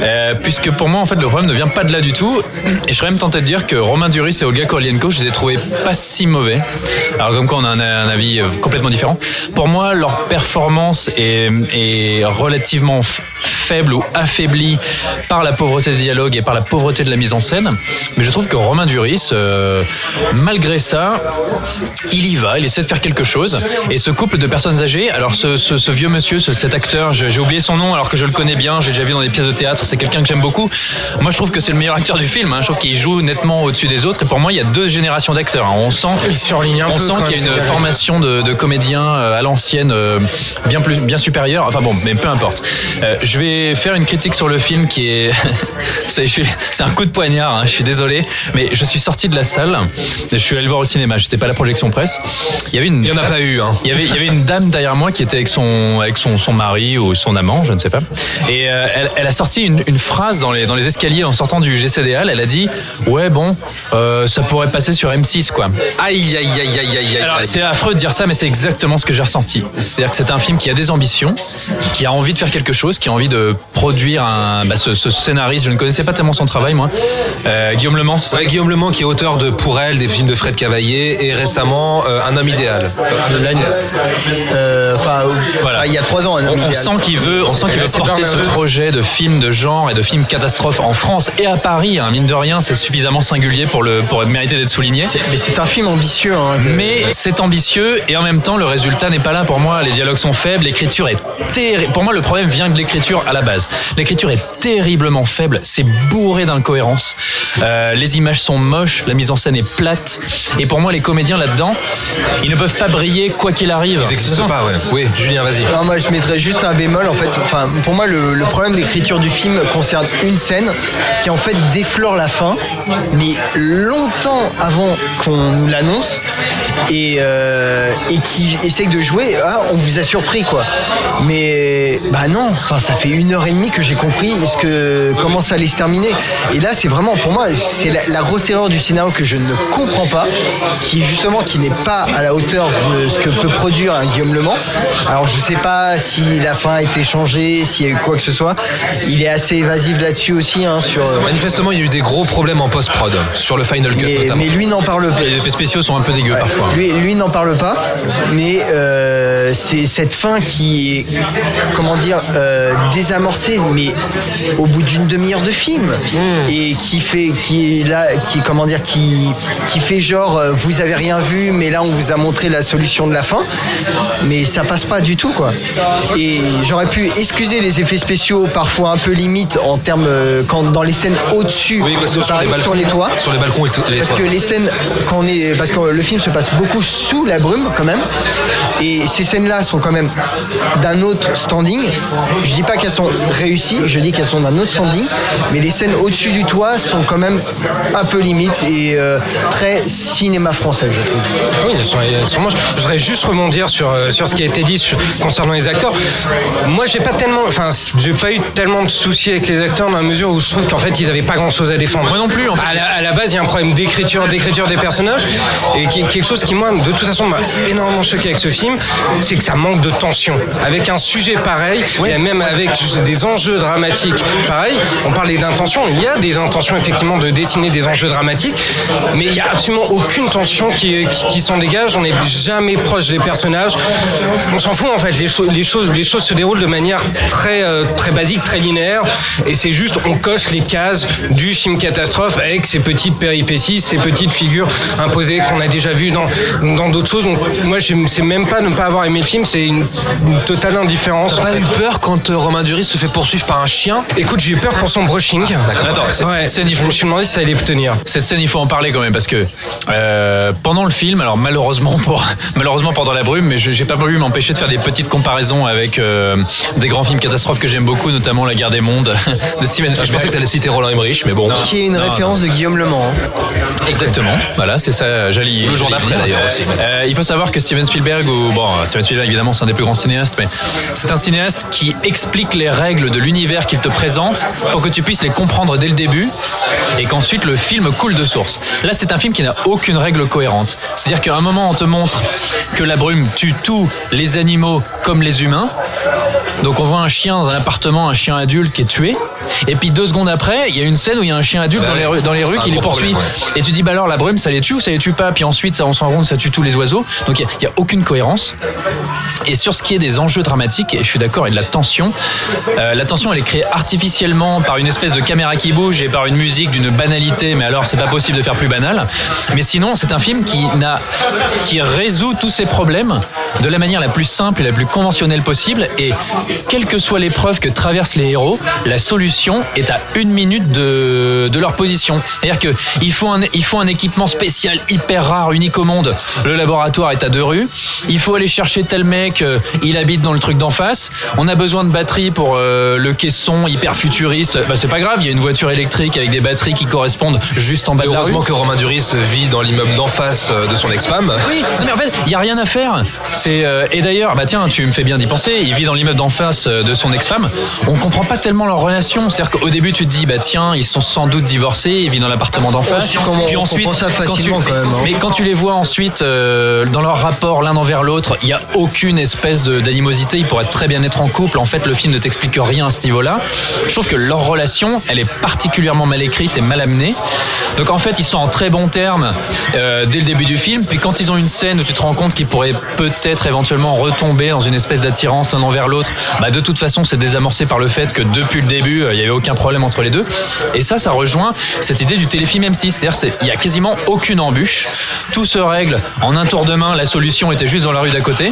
euh, puisque pour moi en fait le problème ne vient pas de là du tout, et je serais même tenté de dire que Romain Duris et Olga Kurylenko, je les ai trouvés pas si mauvais. Alors comme quoi on a un, un avis euh, complètement différent. Pour moi leur performance est, est relativement faible ou affaiblie par la pauvreté des dialogues et par la pauvreté de la mise en scène, mais je trouve que Romain Duris, euh, malgré ça, il y va, il essaie de faire quelque chose. Et ce couple de personnes âgées, alors ce, ce- ce vieux monsieur, ce- cet acteur, j'ai oublié son nom alors que je le connais bien, j'ai déjà vu dans des pièces de théâtre, c'est quelqu'un que j'aime beaucoup. Moi je trouve que c'est le meilleur acteur du film, hein. je trouve qu'il joue nettement au-dessus des autres. Et pour moi il y a deux générations d'acteurs. hein. On sent, Il on sent qu'il y a une formation de, de comédiens euh, à l'ancienne euh, bien plus bien supérieure. Enfin bon, mais peu importe. Euh, je vais faire une critique sur le film qui est c'est un coup de poignard. hein, je suis désolé, mais je suis sorti de la salle. Je suis allé le voir au cinéma. J'étais pas à la projection presse. Il y avait une Il y en a pas eu. Hein. il y avait, il y avait une dame derrière moi qui était avec son, avec son, son mari ou son amant, je ne sais pas. Et euh, elle, elle a sorti une, une phrase dans les, dans les escaliers en sortant du GCDL. Elle a dit Ouais, bon, euh, ça pourrait passer sur M6, quoi. Aïe, aïe, aïe, aïe, aïe, Alors, aïe. c'est affreux de dire ça, mais c'est exactement ce que j'ai ressenti. C'est-à-dire que c'est un film qui a des ambitions, qui a envie de faire quelque chose, qui a envie de produire un, bah, ce, ce scénariste. Je ne connaissais pas tellement son travail, moi. Euh, Guillaume Le Mans, c'est ça Ouais, Guillaume Le Mans qui est auteur de Pour elle, des films de Fred Cavaillé et récemment euh, Un homme idéal. Euh, enfin Voilà. il y a trois ans un On, homme on idéal. sent qu'il veut, on sent qu'il veut c'est porter ce projet de film de genre et de film catastrophe en France et à Paris. hein. Mine de rien, c'est suffisamment singulier pour le pour mériter d'être souligné. Mais c'est un film ambitieux hein, de- Mais c'est ambitieux et en même temps le résultat n'est pas là pour moi. Les dialogues sont faibles, l'écriture est terrible. Pour moi, le problème vient de l'écriture à la base. L'écriture est terriblement faible, c'est bourré d'incohérences. Euh, les images sont moches, la mise en scène est plate. Et pour moi, les comédiens là-dedans, ils ne peuvent pas briller quoi qu'il arrive. Ils n'existent pas, ouais. Oui, Julien, vas-y. Non, moi je mettrais juste un bémol en fait. Enfin, pour moi, le, le problème d'écriture du film concerne une scène qui en fait déflore la fin, mais longtemps avant qu'on nous l'annonce. et, euh, et qui essaye de jouer. Ah, on vous a surpris quoi. Mais bah non, enfin ça fait une heure et demie que j'ai compris ce que comment ça allait se terminer. Et là c'est vraiment pour moi c'est la, la grosse erreur du scénario que je ne comprends pas, qui justement qui n'est pas à la hauteur de ce que peut produire un Guillaume Le Mans. Alors je sais pas si la fin a été changée, s'il y a eu quoi que ce soit. Il est assez évasif là-dessus aussi hein, sur. Manifestement, il y a eu des gros problèmes en post-prod, sur le Final Cut Mais, notamment. mais lui n'en parle pas. Les effets spéciaux sont un peu dégueux parfois. Lui, lui n'en parle pas, mais euh, c'est cette fin qui est, comment dire, euh, désamorcée, mais au bout d'une demi-heure de film, et qui fait, qui est là, qui comment dire, qui, qui fait genre, euh, vous avez rien vu, mais là on vous a montré la solution de la fin, mais ça passe pas du tout quoi. Et j'aurais pu excuser les effets spéciaux parfois un peu limite en termes euh, quand dans les scènes au-dessus Oui, sur, les balcons, sur les toits. Sur les balcons et les Parce toits. que les scènes, quand on est, parce que le film se passe beaucoup sous la brume quand même, et ces scènes-là sont quand même d'un autre standing. Je dis pas qu'elles sont réussies, je dis qu'elles sont d'un autre standing, mais les scènes au-dessus du toit sont quand même un peu limite et euh, très cinéma français, je trouve. Oui, elles sont, elles sont moches. Je voudrais juste rebondir sur, euh, sur ce qui a été dit sur- concernant les acteurs. Moi, j'ai pas tellement, enfin, j'ai pas eu tellement de soucis avec les acteurs dans la mesure où je trouve qu'en fait, ils avaient pas grand chose à défendre. Moi non plus, en fait. À la, à la base, il y a un problème d'écriture, d'écriture des personnages et qui- quelque chose qui, moi, de toute façon, m'a énormément choqué avec ce film, c'est que ça manque de tension. Avec un sujet pareil, et même avec des enjeux dramatiques pareil, on parlait d'intention, il y a des intentions effectivement de dessiner des enjeux dramatiques, mais il y a absolument aucune tension qui, qui, qui s'en dégage, on n'est jamais proche des personnages. On s'en fout en fait, les, choses les, choses, les choses se déroulent de manière très, euh, très basique, très linéaire, et c'est juste, on coche les cases du film catastrophe avec ces petites péripéties, ces petites figures imposées qu'on a déjà vues dans dans d'autres choses. Donc, moi, j'aime- c'est même pas ne pas avoir aimé le film, c'est une, une totale indifférence. T'as pas eu peur quand euh, Romain Duris se fait poursuivre par un chien Écoute, j'ai eu peur pour son brushing. Attends, cette Ouais, scène, il je faut- me suis demandé si ça allait tenir. Cette scène, il faut en parler quand même parce que euh, pendant le film, alors malheureusement pour malheureusement pendant la brume, mais je- j'ai pas voulu m'empêcher de faire des petites comparaisons avec euh, des grands films catastrophes que j'aime beaucoup, notamment La Guerre des Mondes de Steven Ah, Je pensais Spielberg. que t'allais citer Roland Emmerich, mais bon. Qui est une non, référence de Guillaume Le Mans. hein. Exactement. Voilà, c'est ça. Y- Le jour d'après, d'ailleurs, aussi. Euh, il faut savoir que Steven Spielberg, ou bon, Steven Spielberg évidemment c'est un des plus grands cinéastes, mais c'est un cinéaste qui explique les règles de l'univers qu'il te présente pour que tu puisses les comprendre dès le début et qu'ensuite le film coule de source. Là, c'est un film qui n'a aucune règle cohérente. C'est-à-dire qu'à un moment on te montre que la brume tue tous les animaux comme les humains. Donc on voit un chien dans un appartement, un chien adulte qui est tué. Et puis deux secondes après, il y a une scène où il y a un chien adulte Bah dans les rues, dans les rues qui les poursuit. problème, Et tu dis, bah alors la brume, ça les tue ou ça les tue pas? Puis ensuite, ça, on se rend compte, ça tue tous les oiseaux. Donc il n'y a, aucune cohérence. Et sur ce qui est des enjeux dramatiques, et je suis d'accord, et de la tension, euh, la tension, elle est créée artificiellement par une espèce de caméra qui bouge et par une musique d'une banalité, mais alors c'est pas possible de faire plus banal. Mais sinon, c'est un film qui, n'a, qui résout tous ces problèmes de la manière la plus simple et la plus conventionnelle possible. Et quelle que soit l'épreuve que traversent les héros, la solution est à une minute de, de leur position. C'est-à-dire qu'il il faut un équipement spécial, hyper rare, unique au monde. Le laboratoire est à deux rues. Il faut aller chercher tel mec, euh, il habite dans le truc d'en face. On a besoin de batteries pour euh, le caisson hyper futuriste. Bah, c'est pas grave, il y a une voiture électrique avec des batteries qui correspondent juste en bas Et de la rue. heureusement que Romain Duris vit dans l'immeuble d'en face euh, de son ex-femme. Oui, non, mais en fait, il y a rien à faire. C'est euh, et d'ailleurs, bah tiens, tu me fais bien d'y penser. Il vit dans l'immeuble d'en face euh, de son ex-femme. On comprend pas tellement leur relation. C'est-à-dire qu'au début, tu te dis, bah tiens, ils sont sans doute divorcés. Il vit dans l'appartement d'en face. je comprends- on comprend ça quand tu- facilement, quand même, hein. mais quand tu les vois ensuite euh, dans leur rapport l'un envers l'autre, il y a aucune espèce d'animosité. Ils pourraient très bien être en couple. En fait, le film ne rien à ce niveau-là. Je trouve que leur relation, elle est particulièrement mal écrite et mal amenée. Donc en fait, ils sont en très bons termes euh, dès le début du film. Puis quand ils ont une scène où tu te rends compte qu'ils pourraient peut-être éventuellement retomber dans une espèce d'attirance l'un envers l'autre, bah de toute façon, c'est désamorcé par le fait que depuis le début, euh, il y avait aucun problème entre les deux. Et ça, ça rejoint cette idée du téléfilm M6. C'est-à-dire, c'est- il y a quasiment aucune embûche. Tout se règle en un tour de main. La solution était juste dans la rue d'à côté.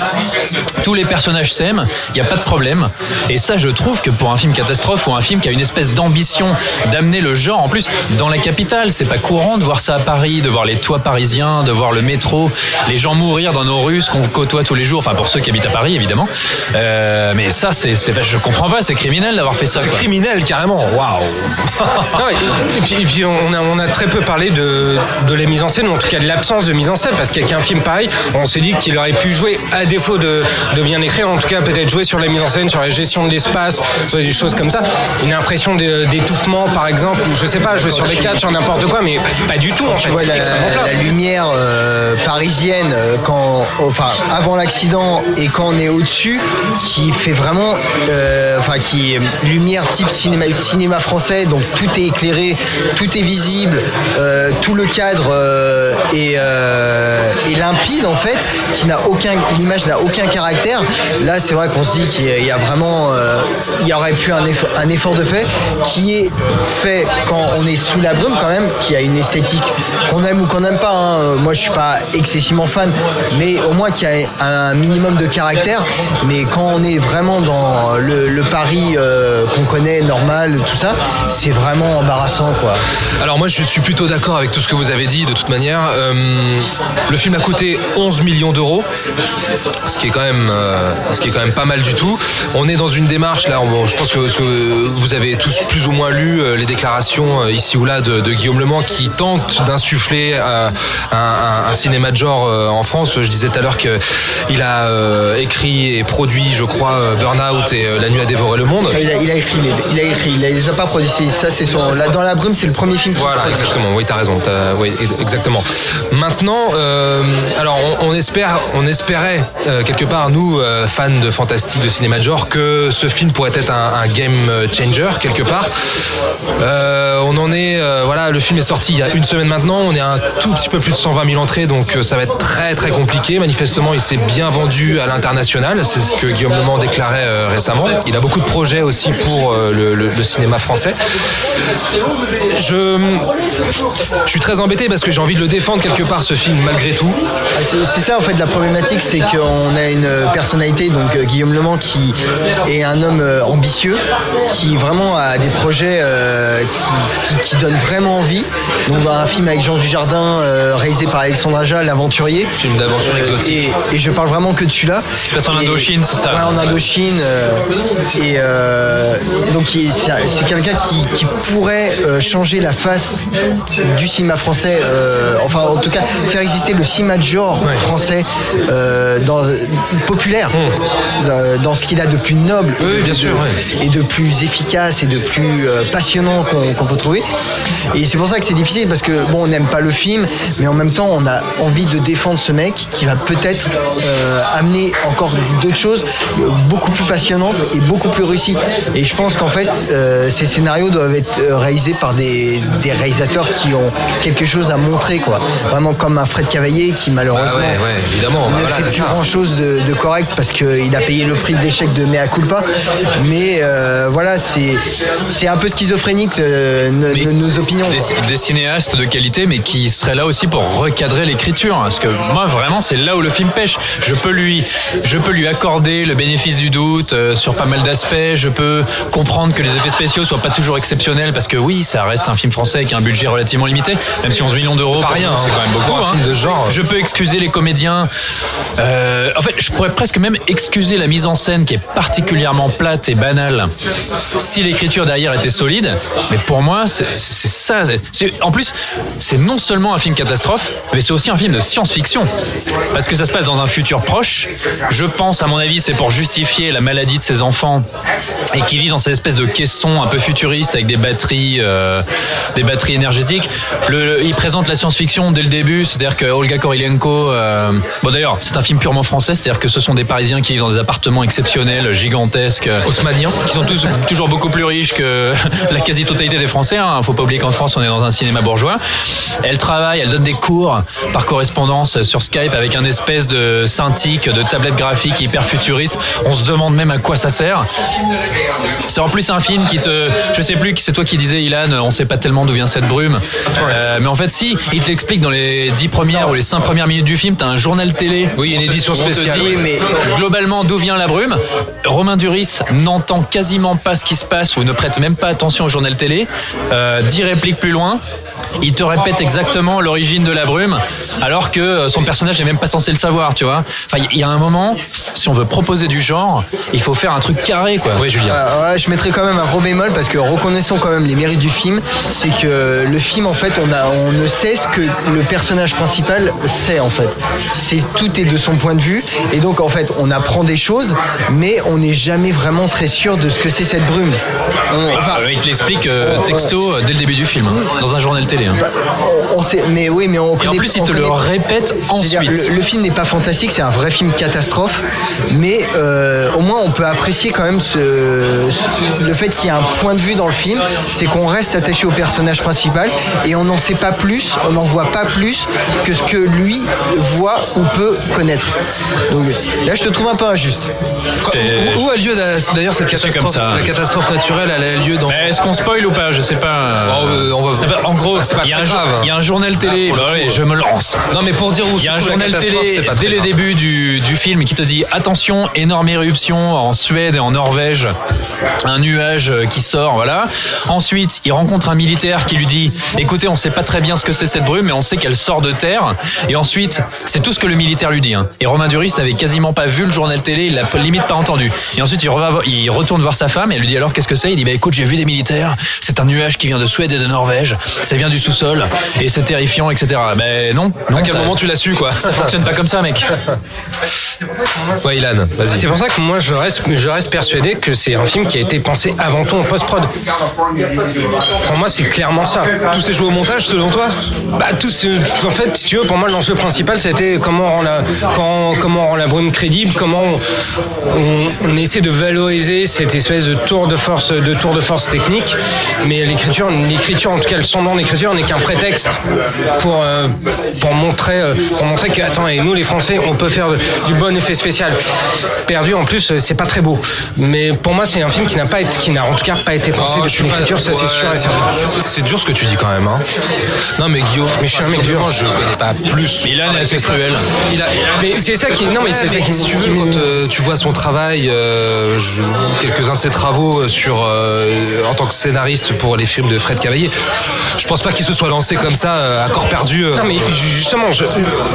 Tous les personnages s'aiment. Il n'y a pas de problème. Et ça, je trouve que pour un film catastrophe ou un film qui a une espèce d'ambition d'amener le genre, en plus, dans la capitale, c'est pas courant de voir ça à Paris, de voir les toits parisiens, de voir le métro, les gens mourir dans nos rues, ce qu'on côtoie tous les jours. Enfin, pour ceux qui habitent à Paris, évidemment. Euh, mais ça, c'est, c'est, je comprends pas. C'est criminel d'avoir fait ça. C'est quoi. criminel carrément. Waouh. Et, et puis, et puis on, a, on a très peu parlé de, de la mise en scène, ou en tout cas de l'absence de mise en scène, parce qu'avec un film pareil, on s'est dit qu'il aurait pu jouer, à défaut de, de bien écrire, en tout cas peut-être jouer sur la mise en scène, sur la gestion de l'espace, des choses comme ça. Une impression de- d'étouffement, par exemple, ou je sais pas, jouer sur les cadres, sur n'importe quoi, mais pas du tout en tu fait. vois la, la lumière euh, parisienne euh, quand enfin avant l'accident et quand on est au-dessus qui fait vraiment euh, enfin qui est lumière type cinéma cinéma français donc tout est éclairé tout est visible euh, tout le cadre euh, est, euh, est limpide en fait qui n'a aucun l'image n'a aucun caractère là c'est vrai qu'on se dit qu'il y a vraiment euh, il y aurait pu un effort, un effort de fait qui est fait quand on est sous la brume quand même qui a une esthétique qu'on aime ou qu'on n'aime pas hein. moi je suis pas excessivement fan mais au moins qu'il y a un minimum de caractère mais quand on est vraiment dans le, le Paris euh, qu'on connaît normal tout ça c'est vraiment embarrassant quoi Alors moi je suis plutôt d'accord avec tout ce que vous avez dit de toute manière. Euh, le film a coûté 11 millions d'euros, ce qui est quand même euh, ce qui est quand même pas mal du tout. On est dans une démarche là, je pense que, que vous avez tous plus ou moins lu euh, les déclarations euh, ici ou là de, de Guillaume Lemant qui tente d'insuffler euh, un, un- un cinéma de genre en France. Je disais tout à l'heure que il a écrit et produit, je crois, Burnout et La nuit a dévoré le monde. Il, a, il a écrit les, il a écrit il a, a pas produits c'est- ça c'est son là dans la brume c'est le premier film qu'il Voilà, produit. exactement. Oui, t'as raison. t'as- oui, exactement. Maintenant, euh, alors on, on espère, on espérait euh, quelque part nous, euh, fans de fantastique, de cinéma de genre, que ce film pourrait être un, game changer quelque part. Euh, on en est, euh, voilà, le film est sorti il y a une semaine maintenant. On est à un tout petit peu plus de 120 000 entrées, donc euh, ça va être très très compliqué. Manifestement, il s'est bien vendu à l'international. C'est ce que Guillaume Le Mans déclarait récemment. Il a beaucoup de projets aussi pour le, cinéma français. Je, je suis très embêté parce que j'ai envie de le défendre quelque part ce film malgré tout. Ah, C'est ça en fait la problématique, c'est qu'on a une personnalité, donc Guillaume Le Mans, qui est un homme euh, ambitieux, qui vraiment a des projets euh, qui, qui, qui donnent vraiment envie. Donc un film avec Jean Dujardin, euh, réalisé par Alexandre Aja, l'aventurier. Film d'aventure exotique. Et, et je parle vraiment que de celui-là. se passe en Indochine, c'est ça Ouais, en Indochine. et donc c'est c'est quelqu'un qui, qui pourrait changer la face du cinéma français, euh, enfin en tout cas faire exister le cinéma de genre français euh, dans, populaire, dans, dans ce qu'il a de plus noble. Oui, de, bien de- sûr, ouais. et de plus efficace et de plus euh, passionnant qu'on peut trouver. Et c'est pour ça que c'est difficile parce que bon, on n'aime pas le film, mais en même temps, on a envie de défendre ce mec qui va peut-être euh, amener encore d'autres choses beaucoup plus passionnantes et beaucoup plus réussies. Et je pense qu'en fait, euh, ces scénarios doivent être réalisés par des, des réalisateurs qui ont quelque chose à montrer, quoi. Vraiment comme un Fred Cavaillé qui malheureusement Ah ouais, ouais, évidemment. Bah ne voilà, fait plus grand chose de, de correct parce qu'il a payé le prix de l'échec de Mea Culpa. Mais euh, voilà, c'est c'est un peu schizophrénique euh, nos, Mais nos- nos opinions. Des, quoi. des cinéastes de qualité, mais qui seraient là aussi pour recadrer l'écriture. Parce que moi, vraiment, c'est là où le film pêche. Je peux lui, je peux lui accorder le bénéfice du doute euh, sur pas mal d'aspects. Je peux comprendre que les effets spéciaux soient pas toujours exceptionnels, parce que oui, ça reste un film français avec un budget relativement limité, même si 11 millions d'euros, Pas rien, c'est hein. quand même beaucoup. Hein. film de genre. Je peux excuser les comédiens. Euh, en fait, je pourrais presque même excuser la mise en scène qui est particulièrement plate et banale si l'écriture derrière était solide. Mais pour moi, c'est ça. En plus, c'est non seulement un film catastrophe, mais c'est aussi un film de science-fiction. Parce que ça se passe dans un futur proche. Je pense, à mon avis, c'est pour justifier la maladie de ses enfants et qui vivent dans cette espèce de caisson un peu futuriste avec des batteries, euh, des batteries énergétiques. Le, le- il présente la science-fiction dès le début, c'est-à-dire que Olga Korilenko, euh, bon d'ailleurs, c'est un film purement français, c'est-à-dire que ce sont des Parisiens qui vivent dans des appartements exceptionnels, gigantesques, Haussmanniens. qui sont tous toujours beaucoup plus riches que la quasi-totalité des Français. Hein. Faut pas oublier qu'en France, on est dans un cinéma bourgeois. Elle travaille, elle donne des cours par correspondance sur Skype avec un espèce de synthique, de tablette graphique hyper futuriste. On se demande même à quoi ça sert. C'est en plus un film qui te, je sais plus, c'est toi qui disais, Ilan, on sait pas tellement d'où vient cette brume. Euh, mais en fait, si, il te l'explique dans les dix premières ou les cinq premières minutes du film. T'as un journal télé. Oui, une édition spéciale. dit Oui, mais- globalement d'où vient la brume? Romain Duris n'entend quasiment pas ce qui se passe ou ne prête même pas attention au journal télé. Euh, dix répliques plus loin, il te répète exactement l'origine de la brume. alors que euh, son personnage n'est même pas censé le savoir, tu vois. Enfin, il y a un moment, si on veut proposer du genre, il faut faire un truc carré, quoi. Oui, Julien. Euh, ouais, je mettrais quand même un gros bémol parce que reconnaissons quand même les mérites du film, c'est que le film en fait on a on ne sait ce que le personnage principal sait en fait. C'est tout est de son point de vue et donc en fait on apprend des choses mais on n'est jamais vraiment très sûr de ce que c'est cette brume. On- enfin, Euh, il te l'explique euh, texto dès le début du film, hein, dans un journal télé. Hein. on sait mais oui mais on Et en plus, il on te le connaît- répète C'est-à-dire, ensuite. Le, le film n'est pas fantastique, c'est un vrai film catastrophe, mais euh, au moins on peut apprécier quand même ce, ce- le fait qu'il y a un point de vue dans le film, c'est qu'on reste attaché au personnage principal et on n'en sait pas plus, on n'en voit pas plus que ce que lui voit ou peut connaître. Donc là, je te trouve un peu injuste. Où a lieu d'ailleurs cette comme catastrophe ça. La catastrophe naturelle, elle a lieu dans. Est-ce qu'on spoil ou pas? Je sais pas. Oh, euh, on va- Ah bah, En gros, C'est pas il y, a très un jour- grave, il y a un journal télé. Ah, le Bah ouais, euh. je me lance. Non, mais pour dire où Il y a un journal télé dès le début du, du film qui te dit attention, énorme éruption en Suède et en Norvège, un nuage euh, qui sort, voilà. Ensuite, il rencontre un militaire qui lui dit écoutez, on sait pas très bien ce que c'est cette brume, mais on sait qu'elle sort de terre. Et ensuite, c'est tout ce que le militaire lui dit. hein. Et Romain Duris n'avait quasiment pas vu le journal télé, il l'a limite pas entendu. Et ensuite, il, reva- il retourne voir sa femme et elle lui dit alors qu'est-ce que c'est? Il dit bah écoute, j'ai vu des militaires, c'est un nuage qui vient de Suède et de Norvège, ça vient du sous-sol et c'est terrifiant, etc. Ben non, non. À quel ça- moment tu l'as su, quoi ça fonctionne pas comme ça, mec. Ouais, Ilan, vas-y. C'est pour ça que moi je reste, je reste persuadé que c'est un film qui a été pensé avant tout en post-prod. Pour moi, c'est clairement ça. Tout s'est joué au montage, selon toi Bah, tout ce- en fait, si tu veux, pour moi, l'enjeu principal, c'était comment on rend la, quand- comment on rend la brume crédible, comment on, on- on essaie de valoriser cette espèce de tour de force, de tour de force technique. Mais l'écriture, l'écriture, en tout cas, le sondant d'écriture n'est qu'un prétexte pour, euh, pour montrer, euh, pour montrer que, attends, et nous, les Français, on peut faire du bon effet spécial. Perdu, en plus, c'est pas très beau. Mais pour moi, c'est un film qui n'a pas été, qui n'a en tout cas pas été pensé Oh, je depuis l'écriture, ça c'est ouais, sûr et certain. c'est- C'est dur ce que tu dis quand même. Hein. Non, mais Guillaume, Mais je suis un mec dur. Je connais pas plus. Ilan est assez cruel. Il a, Mais c'est ça qui, non, mais c'est ça mais qui, si tu qui veux, me- quand euh, tu vois son travail, euh, quelques-uns de ses travaux sur euh, en tant que scénariste pour les films de Fred Cavaillé, je pense pas qu'il se soit lancé comme ça euh, à corps perdu. euh. Non mais ju- justement, je,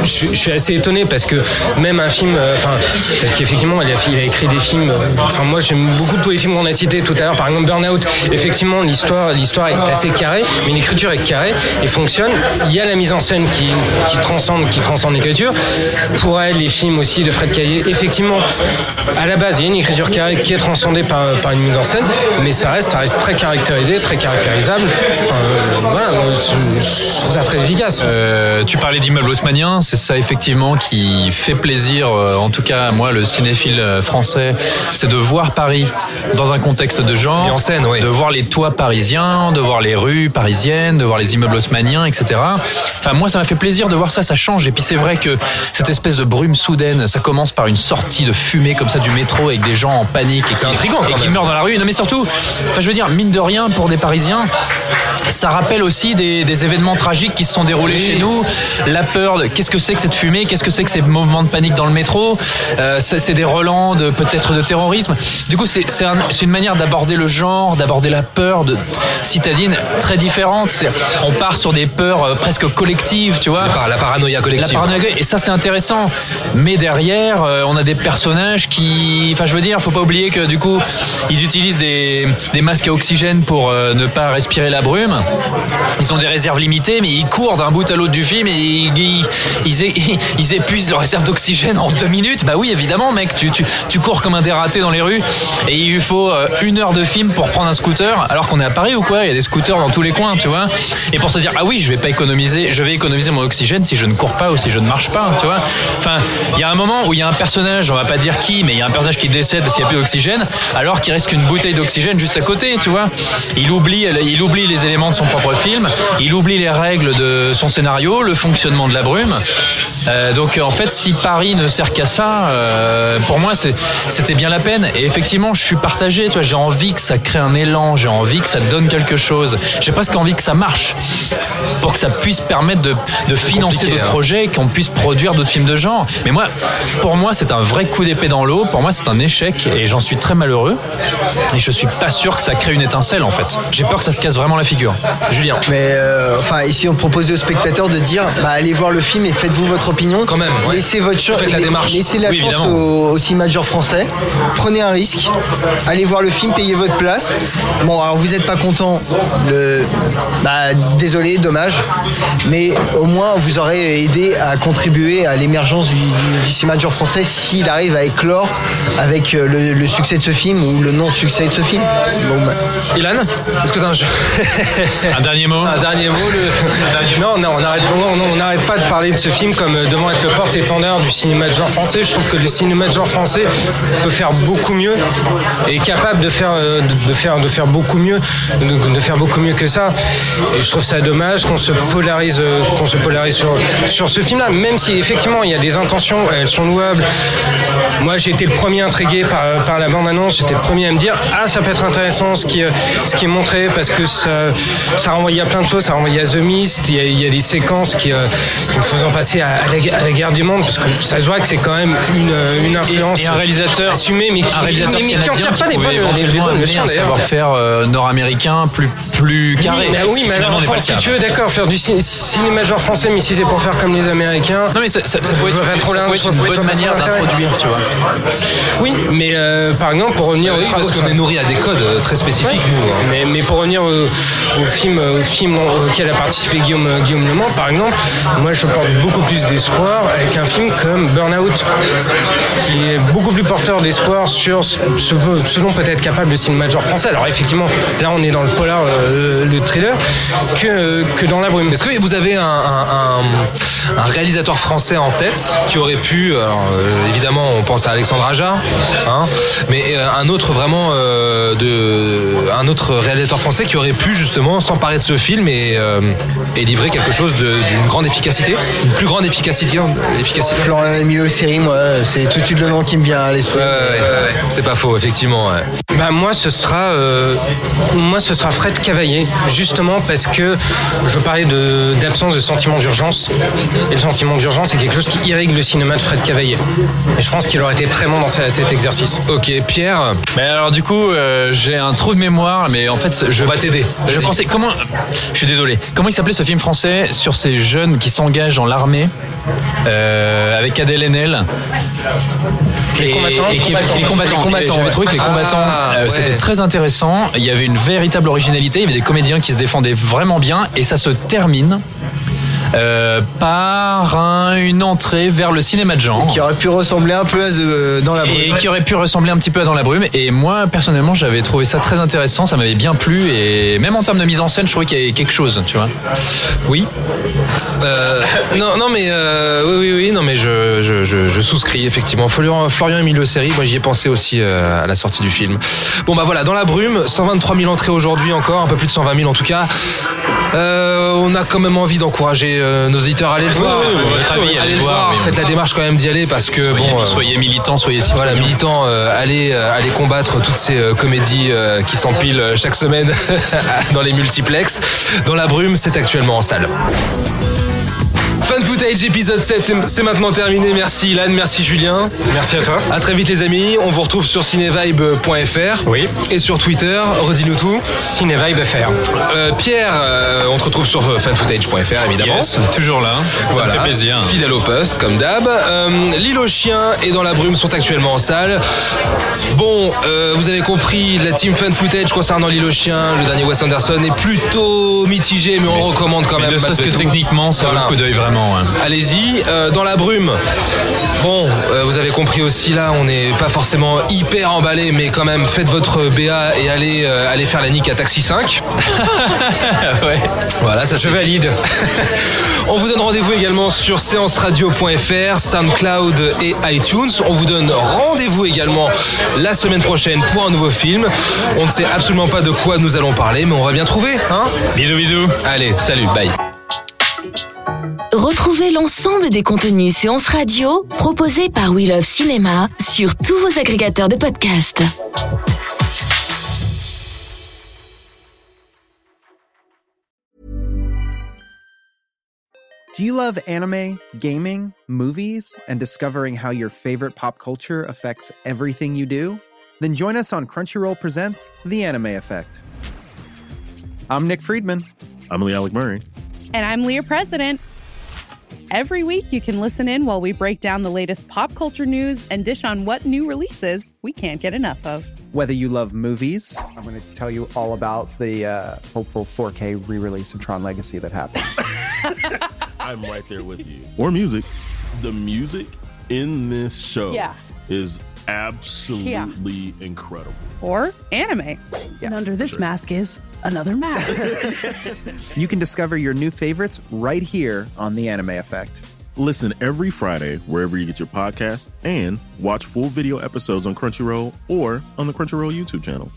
suis assez étonné parce que même un film, euh, enfin, parce qu'effectivement, il a, écrit des films. Enfin, moi, j'aime beaucoup tous les films qu'on a cités tout à l'heure. Par exemple, Burnout. Effectivement, l'histoire, l'histoire est assez carrée, mais l'écriture est carrée et fonctionne. Il y a la mise en scène qui, qui transcende, qui transcende l'écriture. Pour elle, les films aussi de Fred Caillé, effectivement, à la base, il y a une écriture carrée qui est transcendée par, une mise en scène, mais ça reste, ça reste très caractérisé, très caractérisable. Enfin, voilà, je, trouve ça très efficace. Euh, tu parlais d'immeuble haussmannien, c'est ça effectivement qui fait plaisir, euh, en tout cas moi le cinéphile euh, français, c'est de voir Paris dans un contexte de genre, en scène, oui. de voir les toits parisiens, de voir les rues parisiennes, de voir les immeubles haussmanniens, etc. Enfin moi ça m'a fait plaisir de voir ça, ça change. Et puis c'est vrai que cette espèce de brume soudaine, ça commence par une sortie de fumée comme ça du métro avec des gens en panique et C'est qui, intriguant, quand et qui meurent dans la rue. Non mais surtout, enfin je veux dire mine de rien pour des Parisiens, ça rappelle aussi des, des événements tragiques qui se sont déroulés chez nous. La peur, de- qu'est-ce que c'est que cette fumée Qu'est-ce que c'est que ces mouvements de panique dans le métro Euh, c'est des relents de peut-être de terrorisme. Du coup, c'est c'est un- c'est une manière d'aborder le genre, d'aborder la peur de citadine très différente. On part sur des peurs euh, presque collectives, tu vois. Par la paranoïa La collective. paranoïa, et ça c'est intéressant. Mais derrière, euh, on a des personnages qui, enfin je veux dire, faut pas oublier que du coup, ils utilisent des, des masques à oxygène pour euh, ne pas respirer la brume. Ils ont des réserves limitées, mais ils courent d'un bout à l'autre du film et ils, ils, ils ils épuisent leur réserve d'oxygène en deux minutes. Bah oui, évidemment, mec, tu cours comme un dératé dans les rues et il lui faut euh, une heure de film pour prendre un scooter, alors qu'on est à Paris ou quoi Il y a des scooters dans tous les coins, tu vois. Et pour se dire, ah oui, je vais pas économiser, je vais économiser mon oxygène si je ne cours pas ou si je ne marche pas, tu vois. Enfin, il y a un moment où il y a un personnage, on va pas dire qui, mais il y a un personnage qui décède parce qu'il n'y a plus d'oxygène, alors qu'il reste qu'une bouteille d'oxygène juste à côté, tu vois. Il oublie, il oublie les éléments de son propre film, il oublie les règles de son scénario, le fonctionnement de la brume. Euh, donc en fait, si Paris ne sert qu'à ça, euh, pour moi, c'était bien la peine. Et effectivement, je suis partagé. J'ai envie que ça crée un élan, j'ai envie que ça donne quelque chose. J'ai presque envie que ça marche pour que ça puisse permettre de, de financer d'autres hein. projets, qu'on puisse produire d'autres films de genre. Mais moi, pour moi, c'est un vrai coup d'épée dans l'eau. Pour moi, c'est un échec et j'en suis très malheureux. Et je suis pas sûr que ça crée une étincelle en fait. J'ai peur que ça se casse vraiment la figure. Julien. Mais euh, enfin, ici on proposait aux spectateurs de dire, bah, allez voir le film et faites-vous votre opinion. Quand même, ouais. Laissez votre chance. Faites la démarche. Laissez la Oui, chance au, au cinéma genre français. Prenez un risque. Allez voir le film, payez votre place. Bon, alors vous n'êtes pas content. Le... Bah, désolé, dommage. Mais au moins, vous aurez aidé à contribuer à l'émergence du, du- du français s'il arrive à éclore avec euh, le, le succès de ce film ou le non-succès de ce film. Bon, bah, Ilan, est-ce que t'as un Un dernier mot Un dernier mot. le- Non, non, on n'arrête on, on n'arrête pas de parler de ce film comme euh, devant être le porte-étendard du cinéma de genre français. Je trouve que le cinéma de genre français peut faire beaucoup mieux et est capable de faire, euh, de, de faire, de faire beaucoup mieux, de, de faire beaucoup mieux que ça. Et je trouve ça dommage qu'on se polarise, euh, qu'on se polarise sur, sur ce film-là, même si effectivement il y a des intentions, elles sont louables. Moi, j'ai été le premier intrigué par, par la bande-annonce. J'étais le premier à me dire ah ça peut être intéressant ce qui, ce qui est montré parce que ça, ça renvoyait à plein de choses. Ça renvoyait à The Mist. Il y a, il y a des séquences qui, euh, qui me faisant passer à, à la, à la guerre du monde parce que ça se voit que c'est quand même une, euh, une influence Et un réalisateur assumée, mais qui, un réalisateur mais, mais qui en tire pas des bonnes, des- des éventuellement bonnes leçons, un savoir-faire euh, nord-américain plus plus carré. Oui, qui mais alors, le si tu veux, d'accord, faire du ci- cinéma genre français, mais si c'est pour faire comme les Américains. Non mais ça, ça, ça ça peut être une bonne trop manière l'intérêt. d'introduire, tu vois. Oui, mais euh, par exemple, pour revenir Oui, au parce qu'on est nourri à des codes euh, très spécifiques, nous. Mais, pour revenir au, au film, au film auquel a participé Guillaume, Guillaume Le Mans, par exemple, moi je porte beaucoup plus d'espoir avec un film comme Burnout, qui est beaucoup plus porteur d'espoir sur ce, ce, dont peut être capable le cinéma de genre français. Alors effectivement, là on est dans le polar, euh, le thriller, que, que dans la brume. Est-ce que vous avez un, réalisateur français en tête qui aurait pu, euh, évidemment on pense à Alexandre Aja, hein, mais euh, un autre vraiment euh, de, un autre réalisateur français qui aurait pu justement s'emparer de ce film et, euh, et livrer quelque chose d'une grande efficacité, une plus grande efficacité, efficacité. Florian Emilio Série, moi, c'est tout de suite le nom qui me vient à l'esprit. Ouais, ouais, ouais, c'est pas faux, effectivement. ouais. Bah moi ce sera euh, moi ce sera Fred Cavaillé justement parce que je parlais de d'absence de sentiment d'urgence et le sentiment d'urgence c'est quelque chose qui irrigue le cinéma de Fred Cavaillé et je pense qu'il aurait été très bon dans ce- cet exercice. Ok, Pierre, Mais alors du coup, euh, j'ai un trou de mémoire, mais en fait, je On va t'aider. Je pensais comment Je suis désolé. Comment il s'appelait ce film français sur ces jeunes qui s'engagent dans l'armée euh, avec Adèle Haenel Les et, combattants et qui- les combattants. Les combattants, J'avais ouais. trouvé que les combattants, Ah, euh, ouais. c'était très intéressant. Il y avait une véritable originalité. Il y avait des comédiens qui se défendaient vraiment bien, et ça se termine. Euh, par un- une entrée vers le cinéma de genre Qui aurait pu ressembler un peu à The- dans la et brume. qui aurait pu ressembler un petit peu à Dans la brume. Et moi, personnellement, j'avais trouvé ça très intéressant, ça m'avait bien plu. Et même en termes de mise en scène, je trouvais qu'il y avait quelque chose, tu vois. Oui. Euh, non, non, mais euh, oui, oui, oui, non, mais je, je, je, je souscris effectivement. Florian, Florian Emilio Série, moi j'y ai pensé aussi euh, à la sortie du film. Bon bah voilà, dans la brume, 123 000 entrées aujourd'hui encore, un peu plus de 120 000 en tout cas. Euh, on a quand même envie d'encourager euh, nos auditeurs à aller le voir. oui, oui, votre avis, allez le voir. Faites la démarche quand même d'y aller parce que bon. euh, soyez militants, soyez citoyens. voilà, militants, euh, allez, allez combattre toutes ces comédies qui s'empilent chaque semaine dans les multiplex. Dans la brume, c'est actuellement en salle. Fan footage épisode 7, c'est maintenant terminé. Merci Ilan, merci Julien. Merci à toi. À très vite les amis. On vous retrouve sur cinevibe.fr. Oui. Et sur Twitter, redis-nous tout. Cinévibe FR. Euh, Pierre, euh, on te retrouve sur euh, fanfootage.fr évidemment. Yes, toujours là. Ça Voilà. me fait plaisir. Fidèle au poste, comme d'hab. Euh, L'île aux chiens et Dans la brume sont actuellement en salle. Bon, euh, vous avez compris, la team fan footage concernant L'île aux chiens, le dernier Wes Anderson est plutôt mitigé, mais on recommande quand Mais même. ne serait-ce que tout. techniquement, ça Voilà. vaut le coup d'œil vraiment. hein. Allez-y, euh, dans la brume. Bon, euh, vous avez compris aussi là, on n'est pas forcément hyper emballé, mais quand même faites votre BA et allez, euh, allez faire la nique à Taxi 5. ouais. Voilà, ça Je valide. On vous donne rendez-vous également sur séanceradio.fr, SoundCloud et iTunes. On vous donne rendez-vous également la semaine prochaine pour un nouveau film. On ne sait absolument pas de quoi nous allons parler, mais on va bien trouver, hein Bisous, bisous. Allez, salut, bye. Retrouvez l'ensemble des contenus séances radio proposés par We Love Cinéma sur tous vos agrégateurs de podcasts. Do you love anime, gaming, movies, and discovering how your favorite pop culture affects everything you do? Then join us on Crunchyroll Presents The Anime Effect. I'm Nick Friedman. I'm Lee Alec Murray. And I'm Leah President. Every week, you can listen in while we break down the latest pop culture news and dish on what new releases we can't get enough of. Whether you love movies, I'm going to tell you all about the uh, hopeful 4K re release of Tron Legacy that happens. I'm right there with you. Or music. The music in this show Yeah. is absolutely incredible. Or anime. and under this mask is another mask. you can discover your new favorites right here on The Anime Effect. Listen every Friday wherever you get your podcast and watch full video episodes on Crunchyroll or on the Crunchyroll YouTube channel.